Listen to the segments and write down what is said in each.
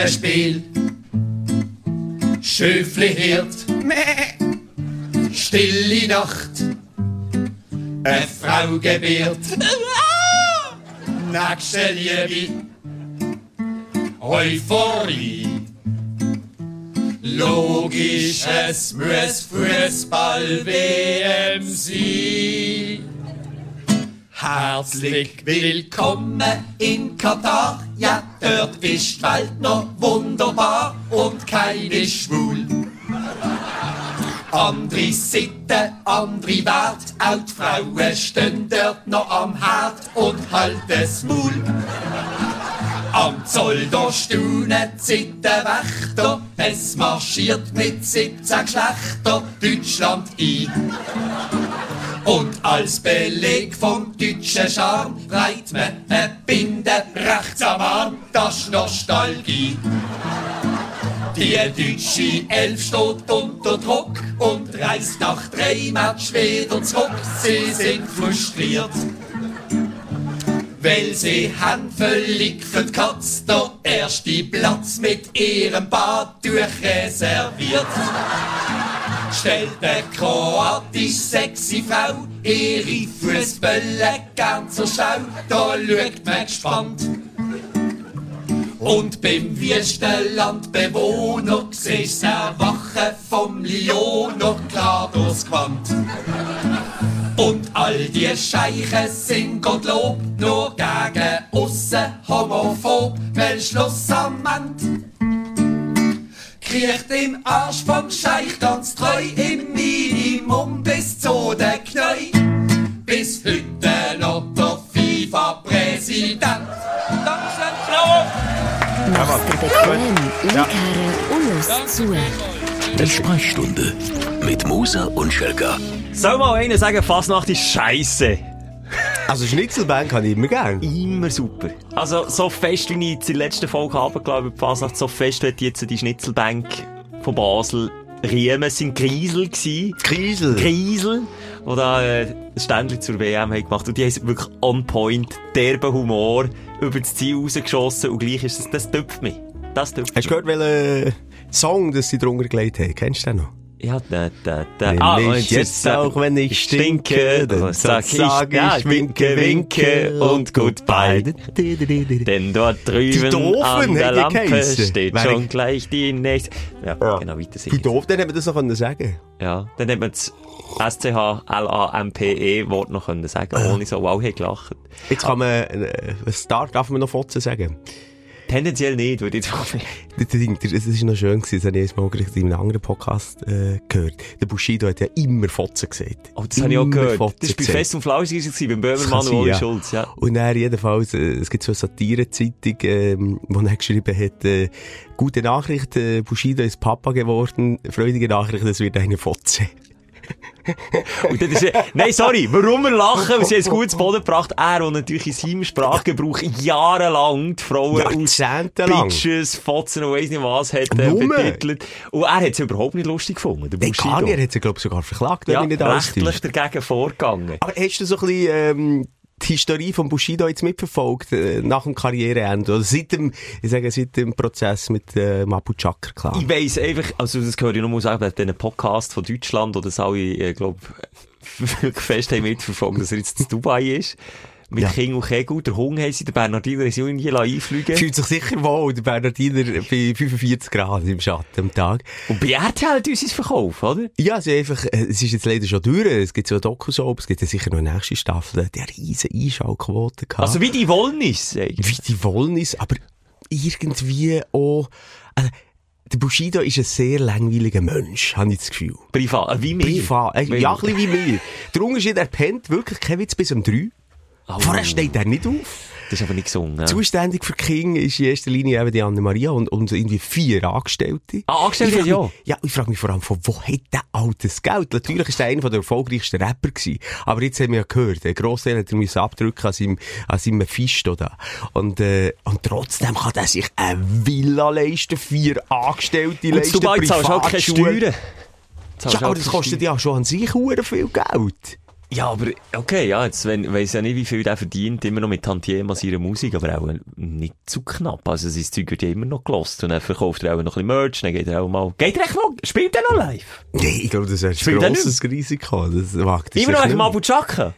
Krippenspiel. Schöfli Hirt, stille Nacht, eine Frau gebiert. Nächste Liebe, Euphorie. Logisch, es muss Fußball-WM sein. Herzlich willkommen in Katar. Ja, dort ist die Welt noch wunderbar und keine schwul. Andere Sitten, andere Wert, auch die Frauen stehen dort noch am Herd und halten das Maul. Am Zoll da staunen Zittenwächter, es marschiert mit 17 Geschlechter Deutschland ein. Und als Beleg vom deutschen Charme reiht man eine Binde rechts am Arm, das ist Nostalgie. Die deutsche Elf steht unter Druck und reist nach drei Match wieder zurück. Sie sind frustriert, weil sie haben völlig für die Katz der erste Platz mit ihrem Badtuch reserviert. Stellt eine kroatisch sexy Frau ihre Fußbälle gern zur Schau, da schaut man gespannt. Und beim Wüstenlandbewohner siehst du Erwachen vom Lioner klar durchs Gewand. Und all die Scheiche sind Gottlob, nur gegen aussen homophob, weil Schluss am Ende kriecht im Arsch vom Scheich ganz treu im Minimum bis zu den Knäu. Bis heute noch der FIFA-Präsident. Dankeschön, Flo! Macht ihr bequem, einkehren und los zu. Die Sprechstunde mit Musa und Schelga. Soll mal einer sagen, Fasnacht ist scheiße? Also Schnitzelbank habe ich immer gern. Immer super. Also, so fest, wie ich in der letzten Folge habe, glaube ich, Fasnacht, so fest wird jetzt die Schnitzelbank von Basel riemen. Es sind Griesel gsi. Griesel. Griesel, die da äh, ein Ständchen zur WM haben gemacht. Und die haben wirklich on point, derben Humor, über das Ziel rausgeschossen. Und gleich ist das, das tüpft mich. Das tüpft Hast du gehört, welchen Song das sie drunter gelegt haben? Kennst du den noch? Ja, da, da, da. Will Ah, ich jetzt auch, wenn ich stinke, dann sag ich, ja, ich winke, winke und goodbye. Denn dort drüben Doofen an der Lampe steht Wäre schon ich- gleich die nächste. Ja, Ja. genau, weiter Wie singen. doof, dann hätte man das noch können sagen Ja, dann hat man das S-C-H-L-A-M-P-E-Wort noch können sagen, ohne so wow, hey, gelacht. Jetzt kann man, äh, darf, darf man noch Fotzen sagen? Tendenziell nicht, würde ich Ding, das ist noch schön gewesen, das habe ich mal in einem anderen Podcast äh, gehört. Der Bushido hat ja immer Fotzen gesagt. Oh, das habe ich auch gehört. Fotzen Das war bei. Fest und Flauschig, gewesen, beim Böhmermann und Oli ja. Schulz, ja. Und er jedenfalls, äh, es gibt so eine Satire-Zeitung, ähm, wo er geschrieben hat, äh, gute Nachricht, äh, Bushido ist Papa geworden, freudige Nachricht, es wird eine Fotze. Und dann ist er, nein, sorry, warum wir lachen, weil sie es gut zu Boden gebracht. Er, der natürlich in seinem Sprachgebrauch jahrelang die Frauen Jahrzehntelang. Bitches, Fotzen und weiss nicht was hat äh, betitelt. Und er hat es überhaupt nicht lustig gefunden, der Der Bushido. Kanye hat sie, glaube ich, sogar verklagt, wenn ja, ich nicht alles rechtlich dagegen vorgegangen. Aber hast du so ein bisschen, ähm, die Historie von Bushido jetzt mitverfolgt, äh, nach dem Karriereende? Oder seit dem, ich sage, seit dem Prozess mit, äh, Mapu Chakra, klar. Ich weiss einfach, also das gehöre ich mal sagen, bei diesen Podcast von Deutschland, oder das alle, ich glaube, wirklich fest haben mitverfolgt, dass er jetzt in Dubai ist. Mit Ja. King und Kegel, der Hung haben sie, der Bernardiner sie irgendwie einfliegen Fühlt sich sicher wohl, der Bernardiner bei 45 Grad im Schatten am Tag. Und bei RTL hat uns verkauft, oder? Ja, also einfach, äh, es ist jetzt leider schon durch. Es gibt so eine Doku-Soap, es gibt ja sicher noch eine nächste Staffel. Die hat riesen Einschaltquote gehabt. Also wie die Wollnis, eigentlich. wie die Wollnis, aber irgendwie auch, also, der Bushido ist ein sehr langweiliger Mensch, habe ich das Gefühl. Privat, wie mir. Privat, äh, ja, ein bisschen wie mir. Der Unterschied, er pennt wirklich kein Witz bis um drei. Oh, Vorher steht er nicht auf. Das ist aber nicht gesungen. Ja. Zuständig für King ist in erster Linie eben die Anne-Maria und, und irgendwie vier Angestellte. Ah, Angestellte, ja. mich- Ja, ich frage mich vor allem, von wo hat der altes Geld? Natürlich ist er einer der erfolgreichsten Rapper gewesen. Aber jetzt haben wir ja gehört, ein Grossteil hat er abdrücken an seinem, an seinem Fisto da. Und, äh, und trotzdem kann er sich eine Villa leisten, vier Angestellte Und leisten, du zahlst auch keine. Steuern. Ja, aber auch das kostet ja schon an sich viel Geld. Ja, aber, okay, ja, jetzt wenn, weiss ja nicht, wie viel der verdient, immer noch mit Tantiemen an seiner Musik, aber auch nicht zu knapp. Also, sein Zeug wird ja immer noch gelost. Und dann verkauft er auch noch ein bisschen Merch, dann geht er auch mal, geht er echt noch, spielt er noch live? Nee, ich glaube, das ist ein Spielt grosses Risiko. Das wagt er Immer noch nicht. Abu Chaka?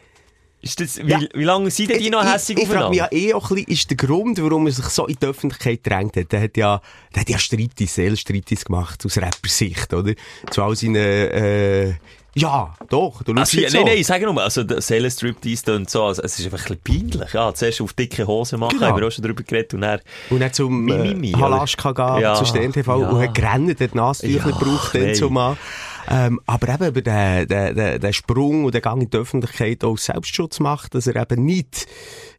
Ist das, wie, Ja. wie lange sind denn die noch hässig Ich, ich frage mich ja eh auch ein bisschen, ist der Grund, warum er sich so in die Öffentlichkeit drängt hat, der hat ja, der hat ja Streitis, Seelenstreitis gemacht, aus Rappersicht, oder? Zu all seinen, äh, ja, doch, du Also, ja, so. nein, nein, ich sage nur, also, der Seelenstriptease und so, also, es ist einfach ein bisschen peinlich, ja. Zuerst auf dicke Hose machen, Genau. haben wir auch schon drüber geredet, und dann, Und dann zum Mi, mi, äh, Halaschka gehen, Ja, zu Stern TV ja. und hat gerannt, hat Nasentücher Ja, gebraucht, dann zumal. Ähm, aber eben über den, den, den, Sprung und den Gang in die Öffentlichkeit auch Selbstschutz macht, dass er eben nicht,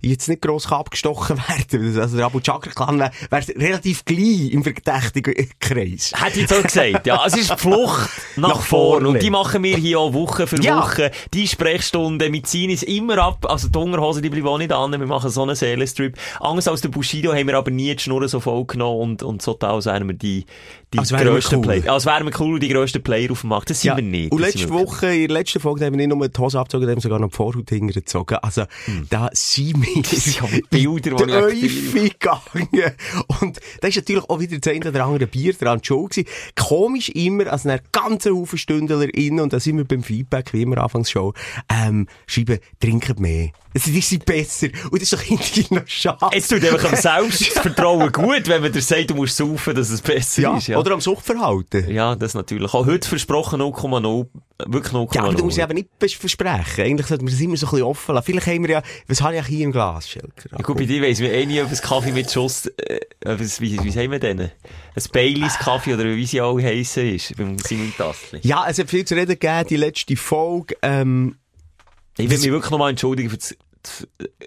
jetzt nicht gross kann abgestochen werden Also der Abu Chakra Clan wäre wär relativ gleich im verdächtigen Kreis. Hätte ich auch gesagt, ja. Es ist die Flucht nach, Nach vorne. Und die machen wir hier auch Woche für Ja. Woche. Die Sprechstunde mit Sinis immer ab. Also die Unterhosen, die bleiben auch nicht an. Wir machen so einen Seelenstrip. Anders als der Bushido haben wir aber nie die Schnurren so voll genommen und, und so als wären wir die, die Als wären wir grössten cool. Player. Als wären wir cool die grössten Player auf dem Markt. Das sind wir nicht. Und Das letzte Woche, in der letzten Folge, haben wir nicht nur die Hose abgezogen, haben sogar noch die Vorhaut hintergezogen. Also, da sind wir sind aber Bilder, die ich gegangen. Und da ist natürlich auch wieder das eine oder andere Bier dran schon gewesen. Komisch immer, also ein ganzer Haufen Stündler innen, und da sind wir beim Feedback, wie immer anfangs schon, ähm, schreiben, trinken mehr. Es ist sie besser. Und das ist doch irgendwie noch schade. Jetzt tut einfach am Selbstvertrauen gut, wenn man dir sagt, du musst saufen, dass es besser ja, ist. Ja. Oder am Suchtverhalten. ja, das natürlich. Auch heute versprochen 0,0, wirklich 0,0. Ja, aber du musst eben nicht versprechen. Eigentlich sollten wir das immer so ein bisschen offen lassen. Vielleicht haben wir ja, was habe ich hier im Glas, Schelker? Ja, gut, bei dir weiss man eh nie, ob ein Kaffee mit Schuss, äh, ob es, wie, wie sagen wir denn? Ein Baileys Kaffee oder wie sie alle heissen ist, beim Simon Tassli. Ja, es hat viel zu reden gegeben, die letzte Folge. Ähm, Ich will mich wirklich nochmal entschuldigen für das,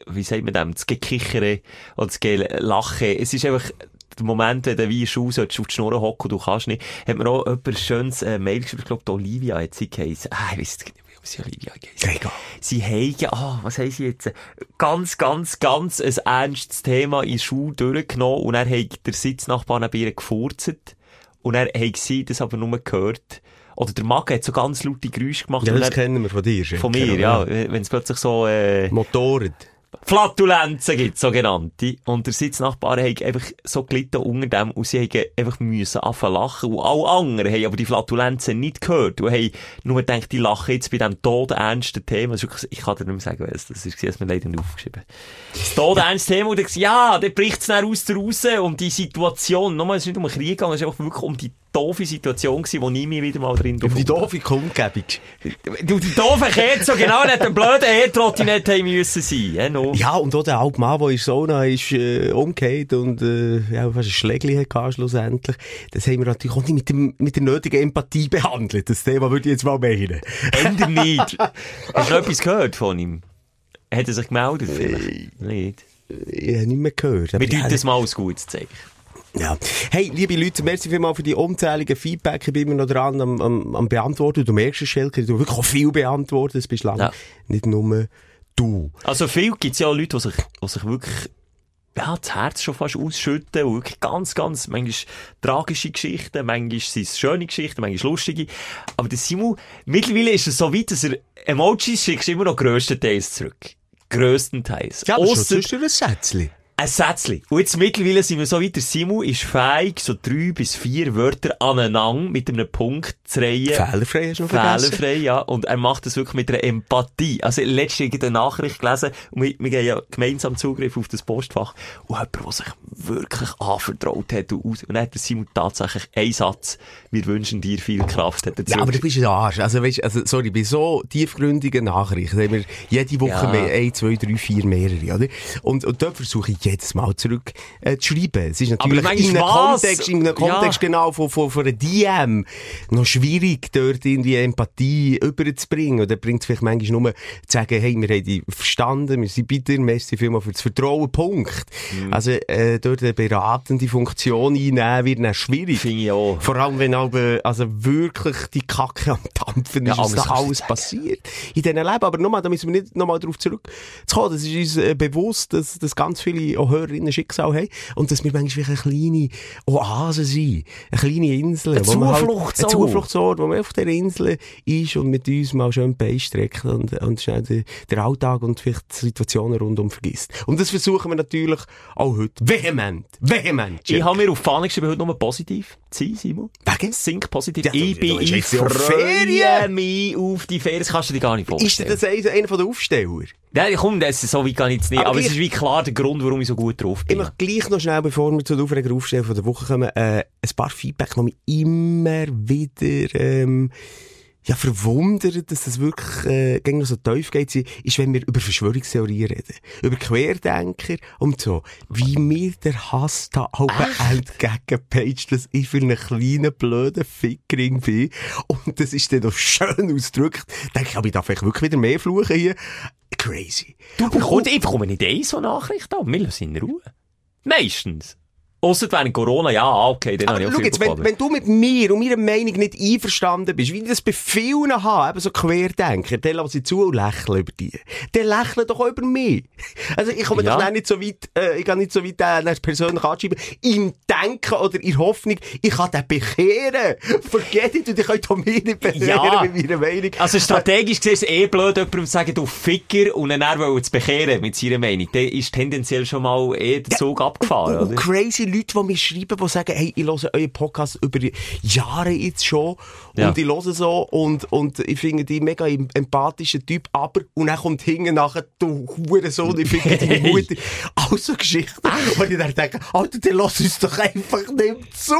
wie sagt man dem, das Gekichere oder das Lachen. Es ist einfach, der Moment, wenn du wie in Schuh solltest auf die Schnur hocken, du kannst nicht, hat mir auch jemand ein schönes äh, Mail geschrieben, ich glaube, die Olivia hat sie geheißen. Ah, ich weiss nicht, wie sie Olivia geheißen. Egal. Sie haben, ah, was haben sie jetzt? Ganz, ganz, ganz ein ernstes Thema in Schule durchgenommen und er hat der Sitznachbar neben ihr gefurzt und er hat sie das aber nur gehört. Oder der Magen hat so ganz laute Geräusche gemacht. ja, das kennen wir von dir, Schelker. von mir, ja. Wenn es plötzlich so, äh, Motoren. Flatulenzen gibt, sogenannte. Und der Sitznachbar hat einfach so gelitten unter dem und sie haben einfach müssen anfangen lachen. Und alle anderen haben aber die Flatulenzen nicht gehört und haben nur gedacht, die lachen jetzt bei diesem todernsten Thema. Ist wirklich, ich kann dir nicht mehr sagen, was das ist, das hat mir leider nicht aufgeschrieben. Das todernste Thema und dann ja, dann bricht es dann aus der raus um die Situation. Nochmal, es ist nicht um einen Krieg gegangen, es ist einfach wirklich um die doofe Situation gewesen, wo ich mich wieder mal drin Um die doofe Kundgebung. Du, die doofe so genau, nicht der blöde E-Trottinette haben müssen sein. Ja, no. Ja, und auch der alte Mann, der in der Sauna ist, äh, umgekehrt und, äh, ja, fast ein Schlägli hatte schlussendlich. Das haben wir natürlich auch nicht mit, dem, mit der nötigen Empathie behandelt. Das Thema würde ich jetzt mal meinen. Änder nicht. Hast du noch etwas gehört von ihm? Hat er sich gemeldet vielleicht? Nicht. Ich habe nicht mehr gehört. Wir deuten das mal als gutes Zeichen. Ja. Hey, liebe Leute, merci vielmals für die unzähligen Feedback. Ich bin immer noch dran am, am, am Beantworten. Du merkst es, Schelker, du wirklich auch viel beantwortet. Das bist lange Ja. nicht nur du. Also viel gibt es ja auch Leute, die sich, die sich wirklich ja, das Herz schon fast ausschütten und wirklich ganz, ganz, manchmal tragische Geschichten, manchmal sind es schöne Geschichten, manchmal lustige. Aber der Simon, mittlerweile ist es so weit, dass er Emojis schickst immer noch grösstenteils zurück. Grösstenteils. Ja, aber schon Ausser- sonst ein Sätzchen. Ein Sätzchen. Und jetzt mittlerweile sind wir so weit, der Simon ist fähig, so drei bis vier Wörter aneinander mit einem Punkt zu reihen. Fehlerfrei du noch vergessen. Fehlerfrei, ja. Und er macht das wirklich mit einer Empathie. Also, letztens habe ich eine Nachricht gelesen und wir, wir haben ja gemeinsam Zugriff auf das Postfach. Und jemand, der sich wirklich anvertraut hat und, aus, und dann hat der Simon tatsächlich einen Satz, wir wünschen dir viel Kraft, hat er Ja, aber du bist ein Arsch. Also, weißt, also, sorry, bei so tiefgründigen Nachrichten haben wir jede Woche Ja. mehr, ein, zwei, drei, vier, mehrere, oder? Und, und dort versuche ich jedes Mal zurück, äh, zu schreiben. Es ist natürlich in einem? Kontext, in einem Ja. Kontext genau von, von, von einer DM noch schwierig, dort irgendwie Empathie überzubringen. Oder bringt es vielleicht manchmal nur zu sagen, hey, wir haben die verstanden, wir sind bei dir, merci vielmals für das Vertrauen, Punkt. Mhm. Also, äh, dort eine beratende Funktion einnehmen wird dann schwierig. Finde ich auch. Vor allem, wenn aber, also wirklich die Kacke am Dampfen ist, Ja, was alles da alles sagen. passiert in diesem Leben. Aber nochmal, da müssen wir nicht nochmal darauf zurückzukommen. Das ist uns äh, bewusst, dass, dass ganz viele auch Hörerinnen Schicksal haben. Und dass wir manchmal eine kleine Oase sind. Eine kleine Insel. Ein man Zufluchtsort. Halt, ein Zufluchtsort, wo man auf der Insel ist und mit uns mal schön beistreckt und, und schnell den, den Alltag und vielleicht die Situationen rundum vergisst. Und das versuchen wir natürlich auch heute. Vehement. Vehement. Ich habe mir auf Fahne geschrieben, heute nur positiv zu sein, Simon. Wegen? Sink positiv. Ja, ich bin, ich freue Ferien. mich auf die Ferien. Das kannst du dir gar nicht Ist vorstellen. das einer von den Aufsteller? Nein, komm, das ist so weit gar nicht. Aber Aber, es ich- ist wie klar der Grund, warum ich so gut drauf Ich bin. möchte gleich noch schnell, bevor wir zu den Aufreger aufstellen von der Woche kommen, äh, ein paar Feedback, die mich immer wieder, ähm, ja, verwundert, dass das wirklich, äh, gegen so tief geht, ist, wenn wir über Verschwörungstheorien reden. Über Querdenker und so. Wie mir der Hass da oben entgegenpeitscht, dass ich für einen kleinen, blöden Fickring bin. Und das ist dann noch schön ausgedrückt. Denke ich, aber ich darf vielleicht wirklich wieder mehr fluchen hier. Crazy. Du bekommst, ich bekomme nicht eine so Nachricht an. Wir lassen in Ruhe. Meistens. Ausser während Corona, ja, okay, dann habe ich auch schau jetzt, wenn, wenn du mit mir und meiner Meinung nicht einverstanden bist, wie ich das bei vielen habe, eben so Querdenker, dann lassen sie zu und lächeln über die. Dann lächeln doch auch über mich. Also ich komme Ja. doch nicht so weit, äh, ich kann nicht so weit äh, persönlich anschreiben, im Denken oder in Hoffnung, ich kann den bekehren. Vergiss it, und ich kann doch mich nicht bekehren Ja. mit meiner Meinung. Also strategisch gesehen ist es eh blöd, jemandem zu sagen, du Ficker, und dann er zu bekehren mit seiner Meinung. Der ist tendenziell schon mal eh der Zug abgefahren, Und crazy Leute, die mir schreiben, die sagen, hey, ich höre euren Podcast über Jahre jetzt schon Ja. und ich höre so und, und ich finde die mega em- empathischer Typ, aber, und dann kommt hinten nachher, du Hurensohn, ich finde deine Hey. Mutter, auch so Geschichten, und ich dann denke, Alter, dann lass uns doch einfach nicht zu!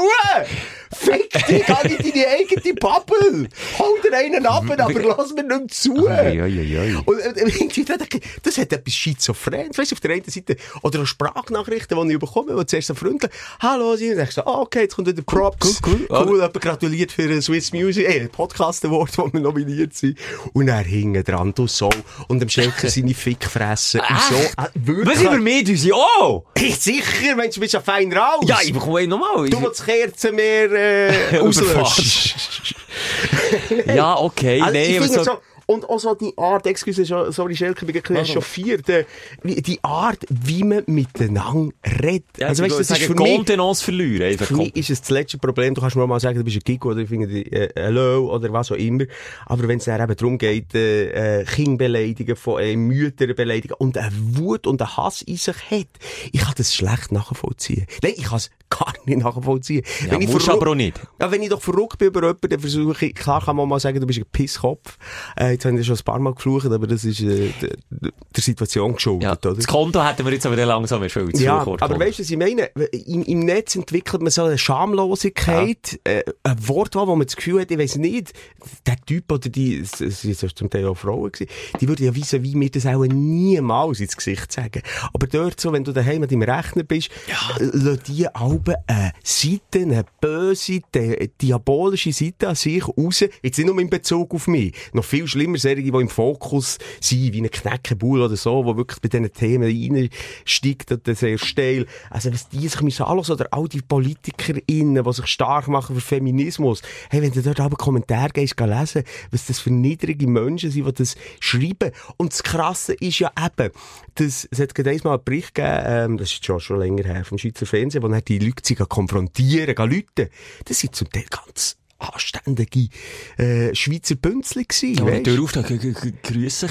Fick dich, geh in deine eigene Bubble! Hol dir einen ab, aber lass mir nicht zu! Ei, ei, ei. Und äh, irgendwie dann denke ich, das hat etwas Schizophren. Weißt du, auf der einen Seite, oder Sprachnachrichten, die ich bekomme, die zuerst so freundlich, hallo, sie, und du, ah, okay, jetzt kommt wieder Props. cool, cool. Cool, jemand gratuliert für den Swiss Music, eh, Podcast Award, wo wir nominiert sind. Und er hinten dran, du so, und dem Schelker seine Fickfressen. Und so, äh, wirklich. Was über mich, du auch? Hey, sicher, Mensch, du bist ja fein raus. Ja, ich bekomme eh nochmal. Du, wo das Kerzenmeer, äh. Ja, okay, Also, ich nee, aber so... und auch so die Art, excuse, sorry, Schelke, ich bin ein bisschen chauffiert, äh, die Art, wie man miteinander redet. Ja, also, weißt du, das ist für mich, Contenance verlieren. Einfach. für mich ist es das letzte Problem. Du kannst mir auch mal sagen, du bist ein Gig oder ich finde, äh, hello oder was auch immer. Aber wenn es dann eben darum geht, äh, äh, Kinder beleidigen, von, äh, Mütter beleidigen und eine Wut und einen Hass in sich hat, ich kann das schlecht nachvollziehen. Nein, ich kann es gar nicht nachvollziehen. Ja, ich musst aber auch nicht. ja, wenn ich doch verrückt bin über jemanden, dann versuche ich, klar kann man mal sagen, du bist ein Pisskopf. Äh, jetzt habe ich schon ein paar Mal geflucht, aber das ist äh, der, der Situation geschuldet, Ja, oder? das Konto hätten wir jetzt aber langsam zu Ja, aber gekommen. weißt du, was ich meine? Im, Im Netz entwickelt man so eine Schamlosigkeit, äh, ein Wortwahl, wo man das Gefühl hat, ich weiss nicht, der Typ oder die, es sind zum Teil auch Frauen gewesen, die würden ja wissen, wie mir das auch niemals ins Gesicht sagen. Aber dort so, wenn du daheim an deinem Rechner bist, ja. lassen die Alben eine Seite, eine böse, di diabolische Seite an sich raus, jetzt nicht nur in Bezug auf mich, noch viel schlimmer, solche, die im Fokus sind, wie ein Knäckebull oder so, wo wirklich bei diesen Themen reinsteigt, das sehr steil. Also, was die sich müssen alles oder all die PolitikerInnen, die sich stark machen für Feminismus. Hey, wenn du dort aber Kommentare gehst, geh lesen, was das für niedrige Menschen sind, die das schreiben. Und das Krasse ist ja eben, dass, es hat gerade einmal einen Bericht gegeben, ähm, das ist schon, schon länger her, vom Schweizer Fernsehen, wo dann die Leute sich konfrontieren, Leute. Das sind zum Teil ganz anständige, äh, Schweizer Bünzli gewesen, Ja, Tür auf, grüß dich.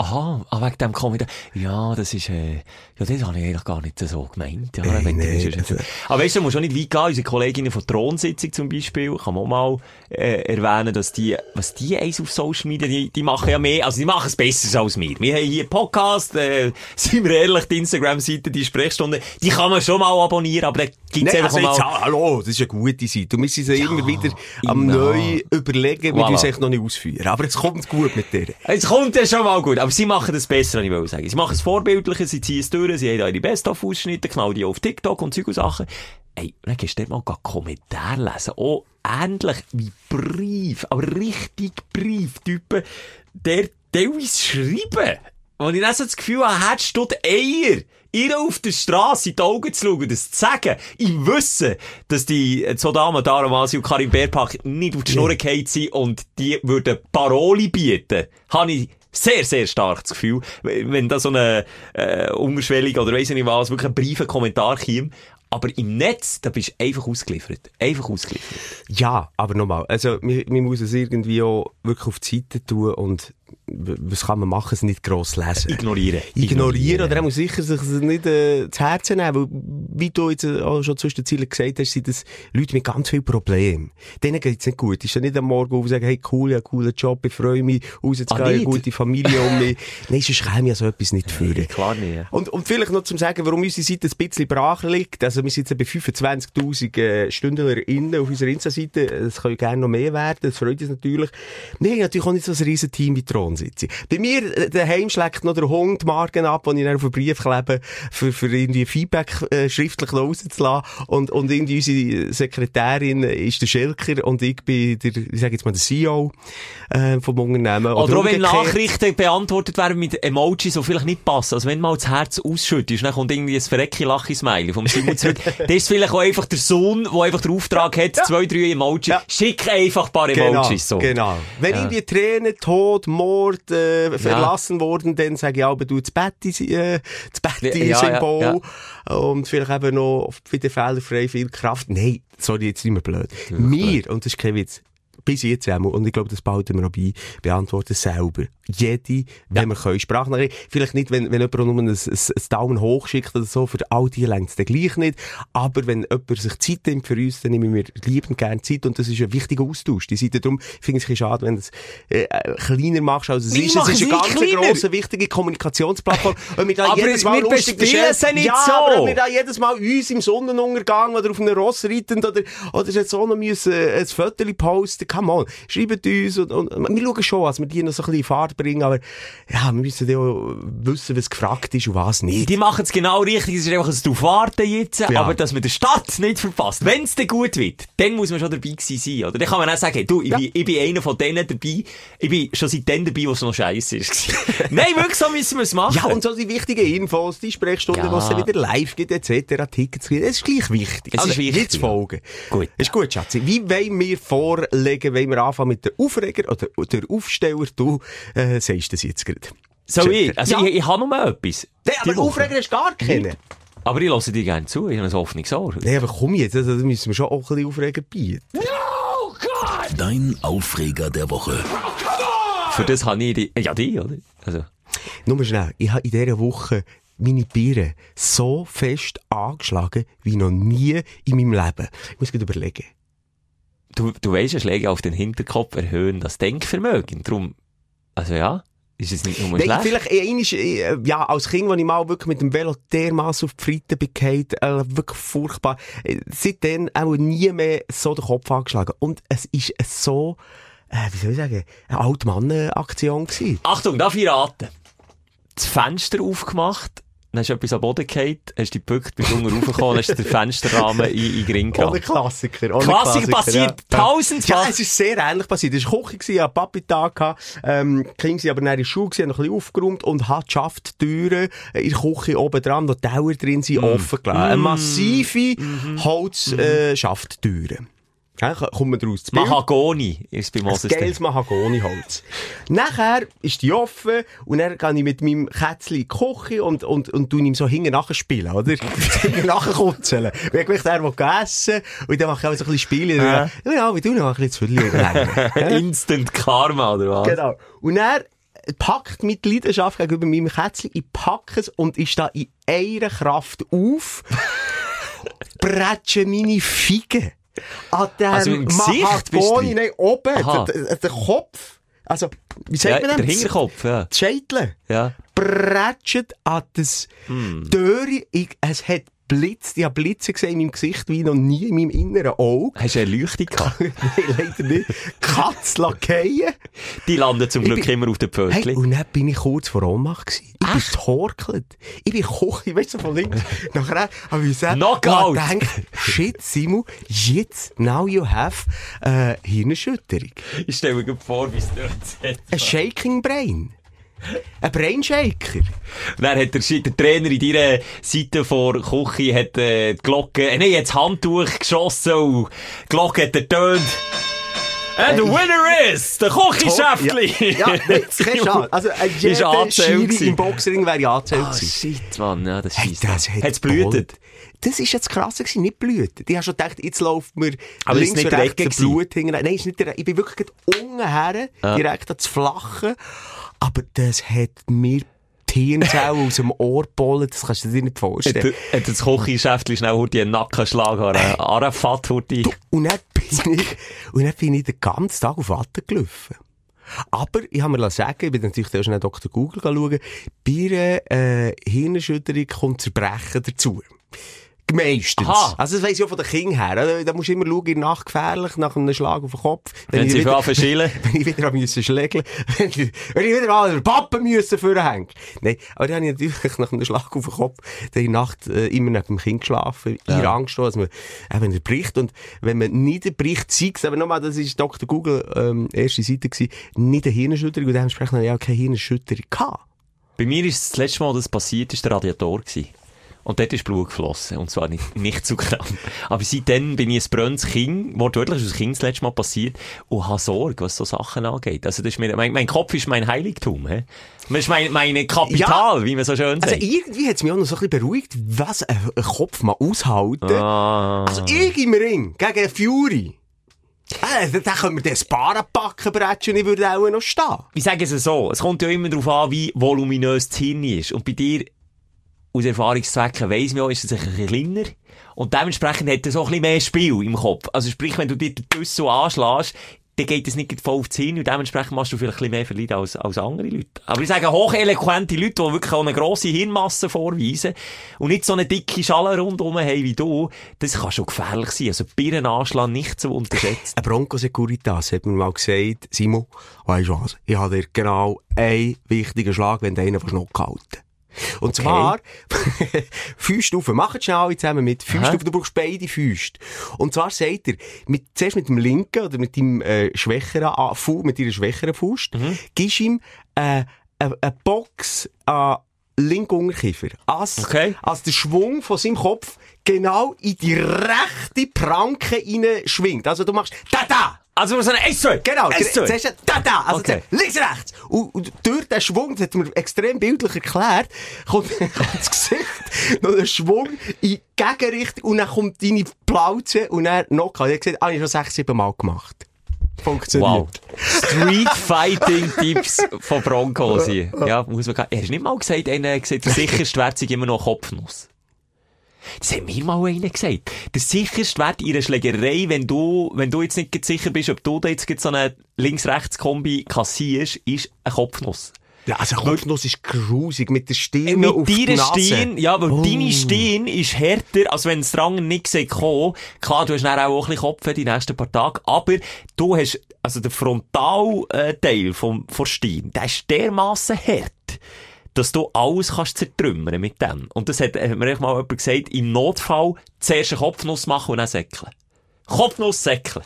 Aha, ah, wegen dem Kommentar. Ja, das ist, äh, ja, das habe ich eigentlich gar nicht so gemeint. Ja, Hey, du- nee, das also- Aber weißt du, du musst auch nicht weit gehen. Unsere Kolleginnen von Thronsitzung zum Beispiel, kann man auch mal, äh, erwähnen, dass die, was die eins auf Social Media, die, die machen ja mehr, also die machen es besser als wir. Wir haben hier Podcast, äh, sind wir ehrlich, die Instagram-Seite, die Sprechstunde, die kann man schon mal abonnieren, aber da gibt's Nein, einfach also jetzt, mal... ah, hallo, das ist eine gute Seite. Und wir sind sie immer wieder am ja. neu überlegen, wie Voilà. wir es echt noch nicht ausführen. Aber es kommt gut mit dir. Es kommt ja schon mal gut, aber sie machen das besser, ich will sagen. Sie machen es vorbildlicher, sie ziehen es durch, sie haben da ihre Best-of-Ausschnitte, knallen die auf TikTok und und Sachen. Ey, dann gehst du mal Kommentare lesen. Oh, ähnlich wie Brief, aber richtig Brieftypen, der teilweise schreiben. Und ich dann so das Gefühl habe, hättest du die Eier, ihr auf der Straße in die Augen zu schauen, das zu sagen, im Wissen, dass die äh, zwei Damen, Dara Masi und Karim Bärpack nicht auf die Schnur gefallen sind und die würden Paroli bieten, habe ich sehr, sehr stark das Gefühl, wenn da so eine äh, unterschwellige oder weiss ich nicht was, wirklich ein briefer Kommentar käme. Aber im Netz, da bist du einfach ausgeliefert. Einfach ausgeliefert. Ja, aber nochmal, also, man, man muss es irgendwie auch wirklich auf die Seite tun und was kann man machen, es nicht gross lesen. Ignorieren. Ignorieren, oder er muss sicher sich nicht äh, zu Herzen nehmen, weil, wie du jetzt äh, auch schon zwischen den Zielen gesagt hast, sind das Leute mit ganz viel Problemen. Denen geht's nicht gut. Ist ja nicht am Morgen auf und sagen, hey, cool, ja, cooler Job, ich freue mich, rauszugehen, Ah, eine gute Familie um mich. Nein, sonst käme ja so etwas nicht führen. Klar nicht. Und, und vielleicht noch zum sagen, warum unsere Seite ein bisschen brach liegt. Also, wir sind jetzt bei 25.000 äh, StündlerInnen auf unserer Insta-Seite. Es können gerne noch mehr werden. Das freut uns natürlich. Wir haben natürlich auch nicht so ein riesen Team wie Thron sitzen. Bei mir, äh, daheim schlägt noch der Hund Marken ab, den ich dann auf einen Brief klebe, für, für irgendwie Feedback, äh, schriftlich noch rauszulassen. Und, und irgendwie unsere Sekretärin ist der Schelker und ich bin der, ich sag jetzt mal der CEO, äh, vom Unternehmen. Oder, auch wenn. Nachrichten beantwortet werden mit Emojis, die vielleicht nicht passen. Also wenn mal das Herz ausschüttest, dann kommt irgendwie ein verrecki lachi smiley vom Simon zurück. das ist vielleicht auch einfach der Sohn, der einfach den Auftrag hat, zwei, drei Emojis. Ja. Schick einfach ein paar Emojis. so. Genau. Wenn Ja. irgendwie Tränen, Tod, Mord, äh, verlassen wurden, dann sage ich aber, du, das Betty, äh, das Ja, Betty-Symbol. ja, Und vielleicht eben noch wieder fehlerfrei viel Kraft. Nein, sorry, jetzt nicht mehr blöd. Wir, und das ist kein Witz, bis jetzt einmal, und ich glaube, das behalten wir noch bei, beantworten selber. Jede, wenn wir können, Sprachnachricht. Vielleicht nicht, wenn, wenn jemand nur ein, ein, ein Daumen hoch schickt oder so, für all die längt es dann gleich nicht. Aber wenn jemand sich Zeit nimmt für uns, dann nehmen wir liebend gerne Zeit und das ist ein wichtiger Austausch. Die Seite darum finde ich es ein schade, wenn du es äh, kleiner machst, als es ist. Es ist es eine ganz kleiner. grosse, wichtige Kommunikationsplattform. Und wir da Aber jedes Mal wir bespielen sie nicht ja, so. aber wir da jedes Mal uns im Sonnenuntergang oder auf einem Ross reitend oder, oder jetzt auch noch müssen, äh, ein Foto posten. Come on, schreibt uns und, und wir schauen schon, dass wir die noch so ein bisschen in Fahrt bringen, aber ja, wir müssen ja auch wissen, was gefragt ist und was nicht. Die machen es genau richtig. Es ist einfach ein drauf warten jetzt, Ja. aber dass man den Start nicht verpasst. Wenn es dann gut wird, dann muss man schon dabei gewesen sein, oder? Dann kann man auch sagen, du, ich, Ja. bin, ich bin einer von denen dabei. Ich bin schon seit dann dabei, wo es noch scheiße ist. Nein, wirklich, so müssen wir es machen. Ja, und so die wichtigen Infos, die Sprechstunden, Ja. die es wieder live gibt, etc., Tickets gibt, das ist gleich wichtig. Es ist wichtig, Jetzt ja. folgen. Gut. Ist gut, Schatzi. Wie wollen wir vorlegen, wollen wir anfangen mit der Aufreger oder der Aufsteller? Du, äh, sagst das jetzt gerade. so ich. Also Ja. ich, ich habe nur etwas. Nee, Die aber Woche. Aufreger du gar keinen. Aber ich lasse dir gerne zu. Ich habe ein offenes Ohr. Nee, aber komm jetzt, also, da müssen wir schon auch ein bisschen Aufreger bieten. Dein Aufreger der Woche. Für das habe ich die, ja, die, oder? Also. Nur schnell, ich habe in dieser Woche meine Biere so fest angeschlagen wie noch nie in meinem Leben. Ich muss gerade überlegen. Du, du weisst, ja, Schläge auf den Hinterkopf erhöhen das Denkvermögen. Drum, also ja, ist es nicht nur schlecht. vielleicht äh, einmal, äh, ja, als Kind, als ich mal wirklich mit dem Velo dermassen auf die Fritte bekam, äh, wirklich furchtbar. Äh, seitdem auch nie mehr so den Kopf angeschlagen. Und es ist so, äh, wie soll ich sagen, eine Altmann-Aktion gewesen. Achtung, darf ich raten? Das Fenster aufgemacht, dann hast du etwas am Boden gefallen, hast dich gebückt, bist unten raufgekommen, hast den Fensterrahmen in, in den Ring Ohne gehauen. Klassiker. Ohne Klassiker passiert tausendfach. Ja, es ist sehr ähnlich passiert. Es war Küche, ich hatte Papi-Tag, gehabt, ähm, Kinder sind aber nach der Schule, haben noch ein bisschen aufgeräumt und hat geschafft, die Türen äh, in der Küche oben dran, die Dauer drin sind, offen gelassen. Eine massive Holz, äh, Schafttüren. Ja, kommt man draus. Mahagoni ist bei Ein Moses. geiles Mahagoniholz. Nachher ist die offen und dann gehe ich mit meinem Kätzchen in die Küche und, und, und tu ihm so hinten nachher spielen, oder? hinten nachher kutzeln. Wenn ich mich der will essen und dann mache ich auch so ein bisschen Spiele. Ja, ja wie du noch ein bisschen zu. Instant Karma, oder was? Genau. Und er packt mit Leidenschaft gegenüber meinem Kätzchen, ich packe es und ich stehe in einer Kraft auf, bretsche meine Figen an dem Also im Gesicht bist du nein, oben, der, der, der Kopf, also, wie sagt Ja, man der das? Hinterkopf, ja. Die Scheitel ja. bretscht an das. Türe. Ich, es hat blitzt, ich habe Blitze gesehen in meinem Gesicht wie noch nie in meinem inneren Auge. Hast du eine Leuchtung gehabt? Nein, leider nicht. Katz lackieren. Die landen zum Glück bin- immer auf den Hey, Pfötchen. und dann bin ich kurz vor Ohnmacht gewesen. Ich bin torkelt. Ich bin hoch, ich weiss so von links. Nachher habe ich gesagt, Knockout. ich gedacht, shit, Simon, jetzt, now you have, äh, Hirnerschütterung. Ich stelle mir vor, wie es dort hat. Ein Shaking Brain. Ein Brainshaker. Dann hat der, der Trainer in deiner Seite vor Küche hat, äh, die Glocke, äh, nein, hat das Handtuch geschossen und die Glocke hat ertönt. And the winner is der Kochischäftli. Ja, ja nein, keine Chance. Also, Ist jeder Schiri im Boxring wäre angezählt Ah, gewesen. shit, Mann, ja, das Hey, das hat Hat's blutet? Das ist jetzt krass gewesen, nicht blüht. Ich habe schon gedacht, jetzt läuft mir Aber links und rechts? Blut hinten. Nein, ist nicht der, ich bin wirklich unten her, direkt ans Flache. Aber das hat mir die Hirnzellen aus dem Ohr gebollen, das kannst du dir nicht vorstellen. hat das Kochischäftli schnell einen Nackenschlag an Arafat heute. Und dann bin ich, und dann bin ich den ganzen Tag auf Watte gelaufen. Aber ich habe mir sagen, ich bin natürlich auch schnell Dr. Google schauen, bei einer äh, Hirnerschütterung kommt Zerbrechen dazu. Meistens. Aha. Also das weiss ich auch von den Kindern her. Da musst du immer schauen, in der Nacht gefährlich, nach einem Schlag auf den Kopf. Wenn ich sie wieder- anfangen zu schillen. wenn ich wieder an müssen schlägeln, wenn ich, wenn ich wieder mal den Pappen müssen vorhängen. Nein, aber dann habe ich natürlich nach einem Schlag auf den Kopf in der Nacht äh, immer neben dem Kind geschlafen, in Angst, dass man eben er bricht. Und wenn man nicht bricht, sei es, aber nochmal, das ist Dr. Google, ähm, erste Seite gewesen, nicht eine Hirnerschütterung, und dementsprechend habe ich auch keine Hirnerschütterung gehabt. Bei mir ist das letzte Mal, das passiert ist, der Radiator gewesen. Und dort ist Blut geflossen. Und zwar nicht, nicht zu knapp. Aber seitdem bin ich ein brennendes Kind, wortwörtlich ist das Kind das letzte Mal passiert, und habe Sorge, was so Sachen angeht. Also das ist mir, mein, mein Kopf ist mein Heiligtum, hä? Das ist mein, meine Kapital, wie man so schön Also sagt. irgendwie hat es mich auch noch so ein bisschen beruhigt, was ein, Kopf mal aushalten. ah. Also ich im Ring gegen Fury. Äh, da können wir den Sparenpacken bretschen, ich würde auch noch stehen. ich sage es so, es kommt ja immer darauf an, wie voluminös das Hirn ist. Und bei dir, aus Erfahrungszwecken, weiss man auch, ist es ein kleiner. Und dementsprechend hat er so ein bisschen mehr Spiel im Kopf. Also sprich, wenn du dir den Düssel anschlägst, dann geht es nicht voll aufs Hirn und dementsprechend machst du vielleicht ein bisschen mehr verleiden als, als andere Leute. Aber ich sage, hocheloquente Leute, die wirklich auch eine grosse Hirnmasse vorweisen und nicht so eine dicke Schale rundherum haben wie du, das kann schon gefährlich sein. Also Birnenanschlag nicht zu unterschätzen. Ein Bronco Securitas hat mir mal gesagt, Simon, weisst du was, ich habe dir genau einen wichtigen Schlag, wenn du einen von Schnock halten. Und zwar, Füße auf, macht schnell alle zusammen mit auf, du brauchst beide Füße. Und zwar sagt er, mit, zuerst mit dem linken oder mit deinem äh, schwächeren A- Fu, mit deiner schwächeren Fuß, gibst ihm äh, eine, eine Box an linken Unterkiefer. Als, Okay. als der Schwung von seinem Kopf genau in die rechte Pranke rein schwingt. Also du machst da da! Also so eine S2. Genau, S2. zuerst ein da da, also Okay. links rechts. Und, und durch den Schwung, das hat er mir extrem bildlich erklärt, kommt, kommt das Gesicht noch ein Schwung in die Gegenrichtung und dann kommt deine Plauze und dann Knockout. Er hat gesagt, ah, ich habe schon sechs, sieben Mal gemacht. Funktioniert. Wow. Street Fighting Tipps von Broncos. Ja, muss man er hast nicht mal gesagt, hat der sicherste Wert sei immer noch Kopfnuss. Das hat mir mal einer gesagt. Der sicherste Wert in einer Schlägerei, wenn du, wenn du jetzt nicht sicher bist, ob du da jetzt so eine Links-Rechts-Kombi kassierst, ist eine Kopfnuss. Ja, also Kopfnuss ist grusig mit der Stirn Mit auf deiner Nase. Stirn, ja, weil Oh. deine Stirn ist härter, als wenn das Drang nicht kommen. Klar, du hast dann auch ein bisschen Kopf die nächsten paar Tage, aber du hast, also der Frontalteil vom, von Stirn, der ist dermassen hart, dass du alles kannst zertrümmern mit dem. Und das hat, hat mir echt mal jemand gesagt, im Notfall zuerst eine Kopfnuss machen und dann säckeln. Kopfnuss säckeln.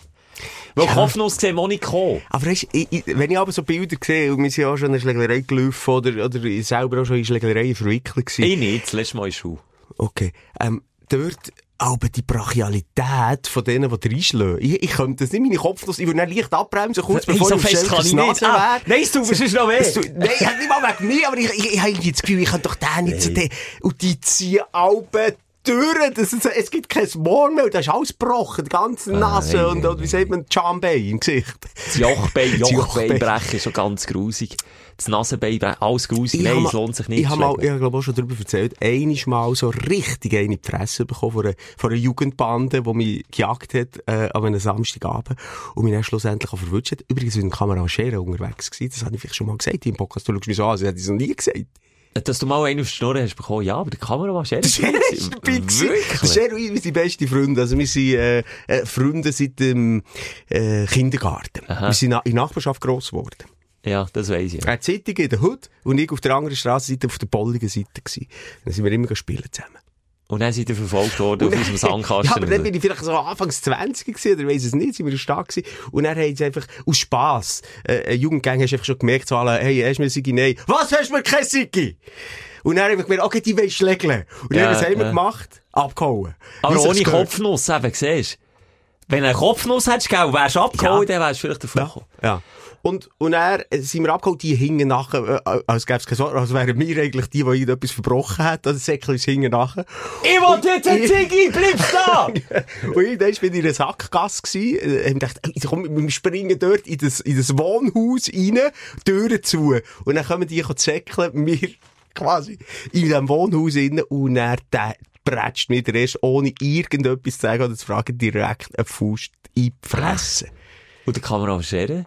Weil Kopfnuss sehen wir nicht kommen. Aber weißt, ich, ich, wenn ich aber so Bilder sehe, und wir sind ja auch schon in der Schlägerei gelaufen, oder, oder ich selber auch schon in Schlägerei verwickelt gewesen. Ich nicht, das letzte Mal in Schuh. Okay. Ähm, dort, aber die Brachialität von denen, die reinschlagen. Ich, ich könnte das nicht, meine Kopfnuss, ich würde dann leicht abbremsen, kurz bevor so ich fest kann ich nicht. Ah, nein, es tut mir sonst noch weh. Tut- Nein, nicht mal wegen mir, aber ich, ich, ich habe das Gefühl, ich könnte doch den nicht so den, und die ziehen alle durch, das ist, es gibt kein Morgen mehr, da ist alles gebrochen, die ganze Nase nein, und, und, wie sagt man, Jambei im Gesicht. Das Jochbein, Das Jochbein Jochbein. brechen ist schon ganz grusig. Das Nasenbein alles grusig. Ich Nein, hab es lohnt sich nicht. Ich habe mal, zu ich habe glaube auch schon darüber erzählt, einiges Mal so richtig eine in die Fresse bekommen von einer, von einer Jugendbande, die mich gejagt hat, äh, an einem Samstagabend und mich dann schlussendlich auch verwünscht hat. Übrigens mit dem Kamera Schere unterwegs gewesen. Das habe ich vielleicht schon mal gesagt im Podcast. Du schaust mich so an, als hätte ich noch nie gesagt. Dass du mal einen auf die Schnur hast bekommen, ja, aber der Kamera war Der Schere ist dabei gewesen. Schere und ich, sind beste Freunde. Also wir sind, äh, äh, Freunde seit dem, äh, Kindergarten. Wir sind in Nachbarschaft gross geworden. Ja, das weiss ich. Hat die Zeitung in der Hut und ich auf der anderen Strassenseite auf der bolligen Seite gewesen. Dann sind wir immer spielen zusammen. Und dann seid ihr verfolgt worden auf unserem Sandkasten. Ja, aber dann bin ich vielleicht so anfangs 20 gewesen, oder weiss es nicht, sind wir stark gewesen. Und dann haben sie einfach, aus Spass, äh, Jugendgang hast du einfach schon gemerkt, so alle, hey, hast du mir Sigi? Nein. Was, hast du mir kein Sigi? Und dann haben wir gemerkt, okay, die wollen schlägeln. Und Ja, dann, haben wir ja. gemacht? Abgehauen. Aber Wie sich's ohne. Kopfnuss, eben, siehst. Wenn du eine Kopfnuss hättest, wärst du abgeholt, dann wärst du vielleicht davon gekommen. Ja. Und, und er sind wir abgeholt, die hingen nachher, äh, als gäbe es keine Sorge, als wären wir eigentlich die, die irgendetwas verbrochen hat, also Säckchen hingen nachher. Ich will jetzt ein Ziggy, bleibst da! und irgendwann war ich in einer Sackgasse gewesen, äh, hab gedacht, ey, komm, wir springen dort in das, in das Wohnhaus rein, Türen zu. Und dann kommen die säckeln, wir quasi in diesem Wohnhaus rein, und er, der prätscht mir der erst, ohne irgendetwas zu sagen oder zu fragen, direkt eine Faust in die Fresse. Und der Kamera Schere?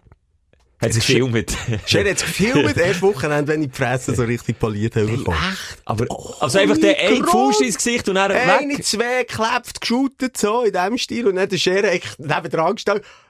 Hat es gefilmt? Schön hat es gefilmt, erst Wochenende, wenn ich die Fresse so richtig poliert habe. Echt? Aber, also einfach der ein. Fuß ins Gesicht und dann Eine, weg. zwei geklebt, geschootet, so, in dem Stil. Und dann der Schere neben dran